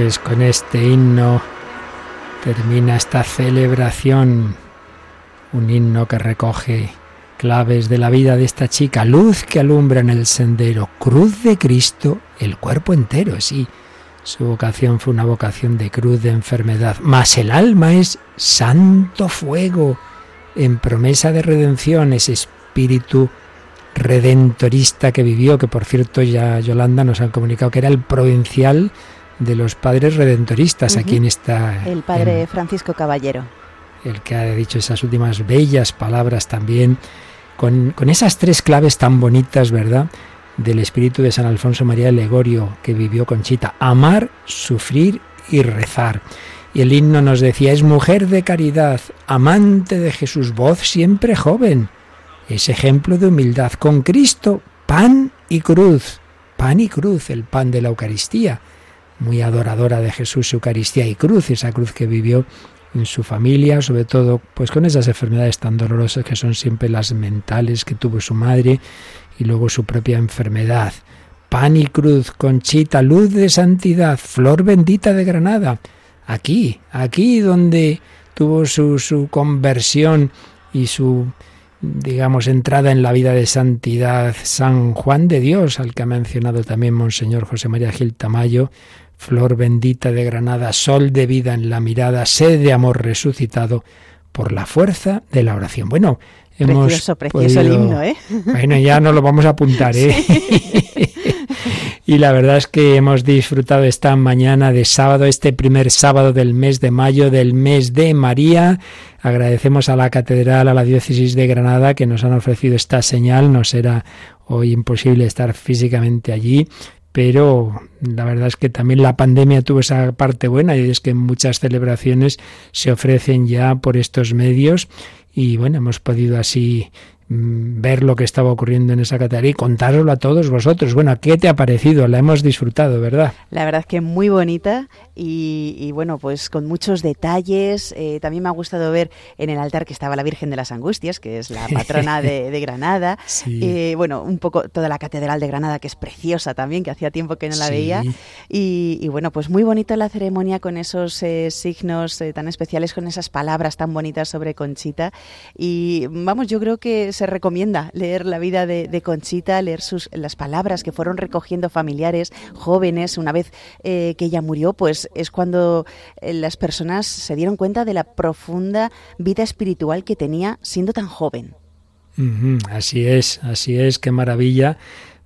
Pues con este himno termina esta celebración, un himno que recoge claves de la vida de esta chica, luz que alumbra en el sendero, cruz de Cristo, el cuerpo entero, sí. Su vocación fue una vocación de cruz de enfermedad, mas el alma es santo fuego, en promesa de redención, ese espíritu redentorista que vivió, que por cierto ya Yolanda nos han comunicado que era el provincial de los padres redentoristas, aquí en esta... El padre Francisco Caballero. El que ha dicho esas últimas bellas palabras también, con, con esas tres claves tan bonitas, ¿verdad? Del espíritu de San Alfonso María de Legorio, que vivió Conchita. Amar, sufrir y rezar. Y el himno nos decía, es mujer de caridad, amante de Jesús, voz siempre joven. Es ejemplo de humildad con Cristo, pan y cruz. Pan y cruz, el pan de la Eucaristía muy adoradora de Jesús, Eucaristía y cruz, esa cruz que vivió en su familia, sobre todo pues con esas enfermedades tan dolorosas que son siempre las mentales que tuvo su madre y luego su propia enfermedad. Pan y cruz, conchita, luz de santidad, flor bendita de Granada. Aquí, aquí donde tuvo su, su conversión y su digamos, entrada en la vida de santidad San Juan de Dios, al que ha mencionado también Monseñor José María Gil Tamayo, flor bendita de Granada, sol de vida en la mirada, sed de amor resucitado por la fuerza de la oración. Bueno, hemos precioso, precioso el himno, ¿eh? <laughs> Bueno, ya no lo vamos a apuntar, ¿eh? <laughs> y la verdad es que hemos disfrutado esta mañana de sábado, este primer sábado del mes de mayo, del mes de María. Agradecemos a la Catedral, a la Diócesis de Granada, que nos han ofrecido esta señal. Nos era hoy imposible estar físicamente allí, pero la verdad es que también la pandemia tuvo esa parte buena y es que muchas celebraciones se ofrecen ya por estos medios y bueno, hemos podido así ver lo que estaba ocurriendo en esa categoría y contároslo a todos vosotros. Bueno, ¿qué te ha parecido? La hemos disfrutado, ¿verdad? La verdad es que muy bonita y, bueno, pues con muchos detalles. Eh, también me ha gustado ver en el altar que estaba la Virgen de las Angustias, que es la patrona de, <laughs> Granada. Eh, bueno, un poco toda la Catedral de Granada, que es preciosa también, que hacía tiempo que no la veía. Y, bueno, pues muy bonita la ceremonia con esos eh, signos tan especiales, con esas palabras tan bonitas sobre Conchita. Y vamos, yo creo que se recomienda leer la vida de, Conchita, leer sus, las palabras que fueron recogiendo familiares, jóvenes. Una vez eh, que ella murió, pues es cuando eh, las personas se dieron cuenta de la profunda vida espiritual que tenía siendo tan joven. Así es, así es, qué maravilla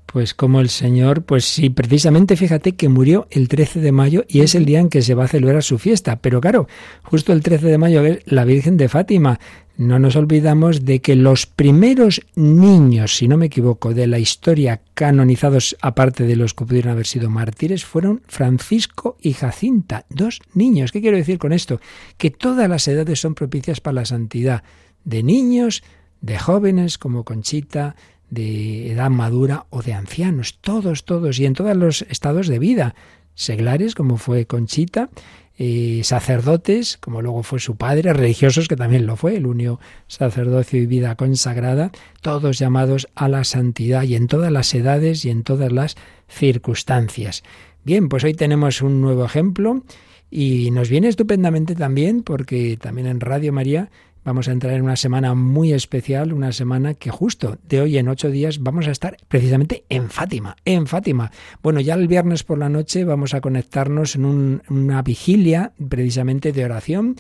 pues como el Señor, pues sí, precisamente fíjate que murió el 13 de mayo y es el día en que se va a celebrar su fiesta. Pero claro, justo el 13 de mayo es la Virgen de Fátima. No nos olvidamos de que los primeros niños, si no me equivoco, de la historia canonizados, aparte de los que pudieron haber sido mártires, fueron Francisco y Jacinta, dos niños. ¿Qué quiero decir con esto? Que todas las edades son propicias para la santidad, de niños, de jóvenes como Conchita, de edad madura o de ancianos, todos, todos, y en todos los estados de vida, seglares, como fue Conchita, eh, sacerdotes, como luego fue su padre, religiosos, que también lo fue, el único sacerdocio y vida consagrada, todos llamados a la santidad y en todas las edades y en todas las circunstancias. Bien, pues hoy tenemos un nuevo ejemplo y nos viene estupendamente también porque también en Radio María Vamos a entrar en una semana muy especial, una semana que justo de hoy en ocho días vamos a estar precisamente en Fátima, en Fátima. Bueno, ya el viernes por la noche vamos a conectarnos en una vigilia precisamente de oración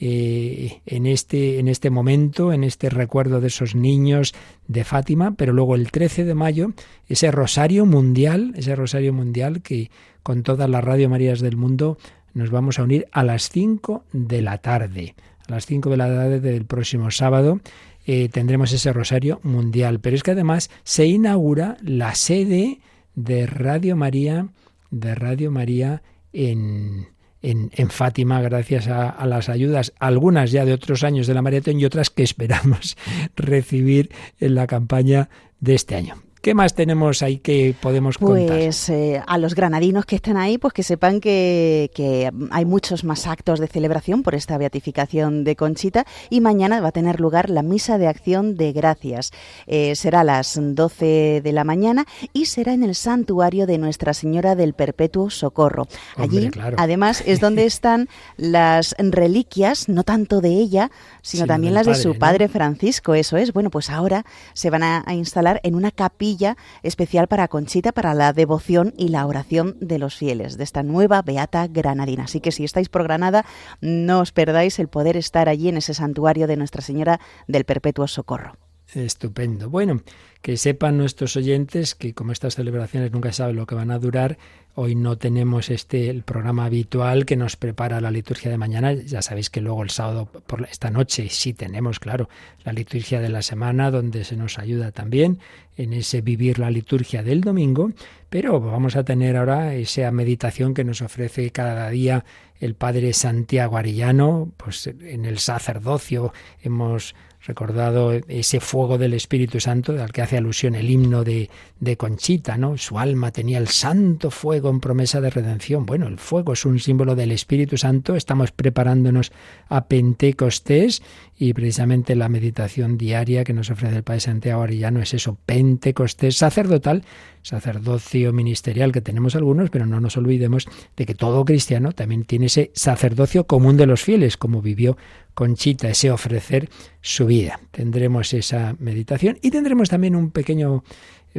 eh, en, este, en este momento, en este recuerdo de esos niños de Fátima, pero luego el 13 de mayo, ese rosario mundial, ese rosario mundial que con todas las Radio Marías del mundo nos vamos a unir a las 5 de la tarde a las 5 de la tarde del próximo sábado, eh, tendremos ese rosario mundial. Pero es que además se inaugura la sede de Radio María, de Radio María en, en, Fátima, gracias a, las ayudas, algunas ya de otros años de la maratón y otras que esperamos <laughs> recibir en la campaña de este año. ¿Qué más tenemos ahí que podemos contar? Pues eh, a los granadinos que estén ahí, pues que sepan que, que, hay muchos más actos de celebración por esta beatificación de Conchita y mañana va a tener lugar la misa de acción de gracias. Eh, será a las 12 de la mañana y será en el santuario de Nuestra Señora del Perpetuo Socorro. Hombre, Allí, claro. además, es donde <laughs> están las reliquias, no tanto de ella, sino Sino también las de padre, su ¿no? padre Francisco. Eso es. Bueno, pues ahora se van a, a instalar en una capilla especial para Conchita, para la devoción y la oración de los fieles de esta nueva Beata Granadina. Así que si estáis por Granada, no os perdáis el poder estar allí en ese santuario de Nuestra Señora del Perpetuo Socorro. Estupendo. Bueno, que sepan nuestros oyentes que como estas celebraciones nunca se sabe lo que van a durar, hoy no tenemos este el programa habitual que nos prepara la liturgia de mañana. Ya sabéis que luego el sábado por esta noche sí tenemos, claro, la liturgia de la semana donde se nos ayuda también en ese vivir la liturgia del domingo, pero vamos a tener ahora esa meditación que nos ofrece cada día el padre Santiago Arellano, pues en el sacerdocio hemos recordado ese fuego del Espíritu Santo al que hace alusión el himno de, de Conchita, ¿no? Su alma tenía el santo fuego en promesa de redención. Bueno, el fuego es un símbolo del Espíritu Santo. Estamos preparándonos a Pentecostés y precisamente la meditación diaria que nos ofrece el Padre Santiago Arellano es eso, Pentecostés sacerdotal, sacerdocio ministerial que tenemos algunos, pero no nos olvidemos de que todo cristiano también tiene ese sacerdocio común de los fieles, como vivió Conchita, ese ofrecer su vida. Tendremos esa meditación y tendremos también un pequeño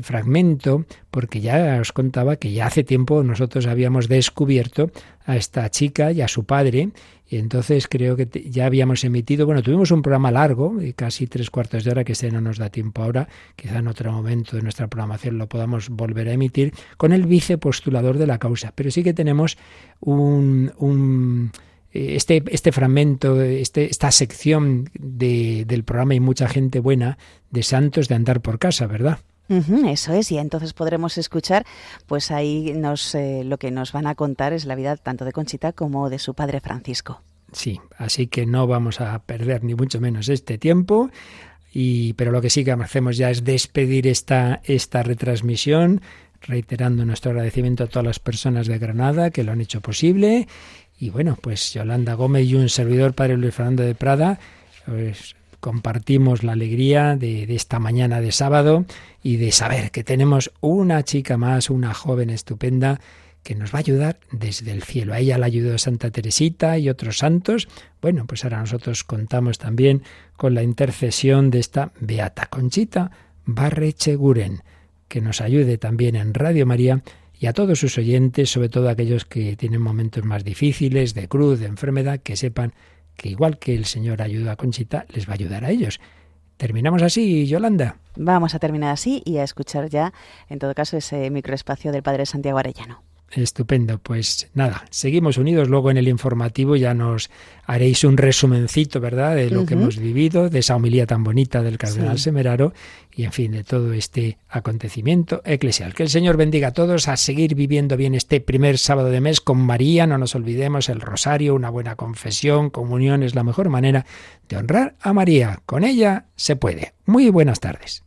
fragmento, porque ya os contaba que ya hace tiempo nosotros habíamos descubierto a esta chica y a su padre, y entonces creo que ya habíamos emitido, bueno, tuvimos un programa largo, de casi tres cuartos de hora, que este no nos da tiempo ahora, quizá en otro momento de nuestra programación lo podamos volver a emitir, con el vicepostulador de la causa, pero sí que tenemos un... un este, este fragmento, este, esta sección de, del programa y mucha gente buena de santos de andar por casa, ¿verdad? Eso es, y entonces podremos escuchar, pues ahí nos, eh, lo que nos van a contar es la vida tanto de Conchita como de su padre Francisco. Sí, así que no vamos a perder ni mucho menos este tiempo. Y, pero lo que sí que hacemos ya es despedir esta, esta retransmisión, reiterando nuestro agradecimiento a todas las personas de Granada que lo han hecho posible. Y bueno, pues Yolanda Gómez y un servidor, Padre Luis Fernando de Prada, compartimos la alegría de, esta mañana de sábado y de saber que tenemos una chica más, una joven estupenda, que nos va a ayudar desde el cielo. A ella la ayudó Santa Teresita y otros santos. Bueno, pues ahora nosotros contamos también con la intercesión de esta Beata Conchita Barrecheguren, que nos ayude también en Radio María y a todos sus oyentes, sobre todo aquellos que tienen momentos más difíciles, de cruz, de enfermedad, que sepan que igual que el Señor ayuda a Conchita, les va a ayudar a ellos. Terminamos así, Yolanda. Vamos a terminar así y a escuchar ya, en todo caso, ese microespacio del padre Santiago Arellano. Estupendo, pues nada, seguimos unidos. Luego en el informativo ya nos haréis un resumencito, ¿verdad?, de lo que hemos vivido, de esa homilía tan bonita del cardenal Sí. Semeraro y, en fin, de todo este acontecimiento eclesial. Que el Señor bendiga a todos a seguir viviendo bien este primer sábado de mes con María. No nos olvidemos el rosario, una buena confesión, comunión es la mejor manera de honrar a María. Con ella se puede. Muy buenas tardes.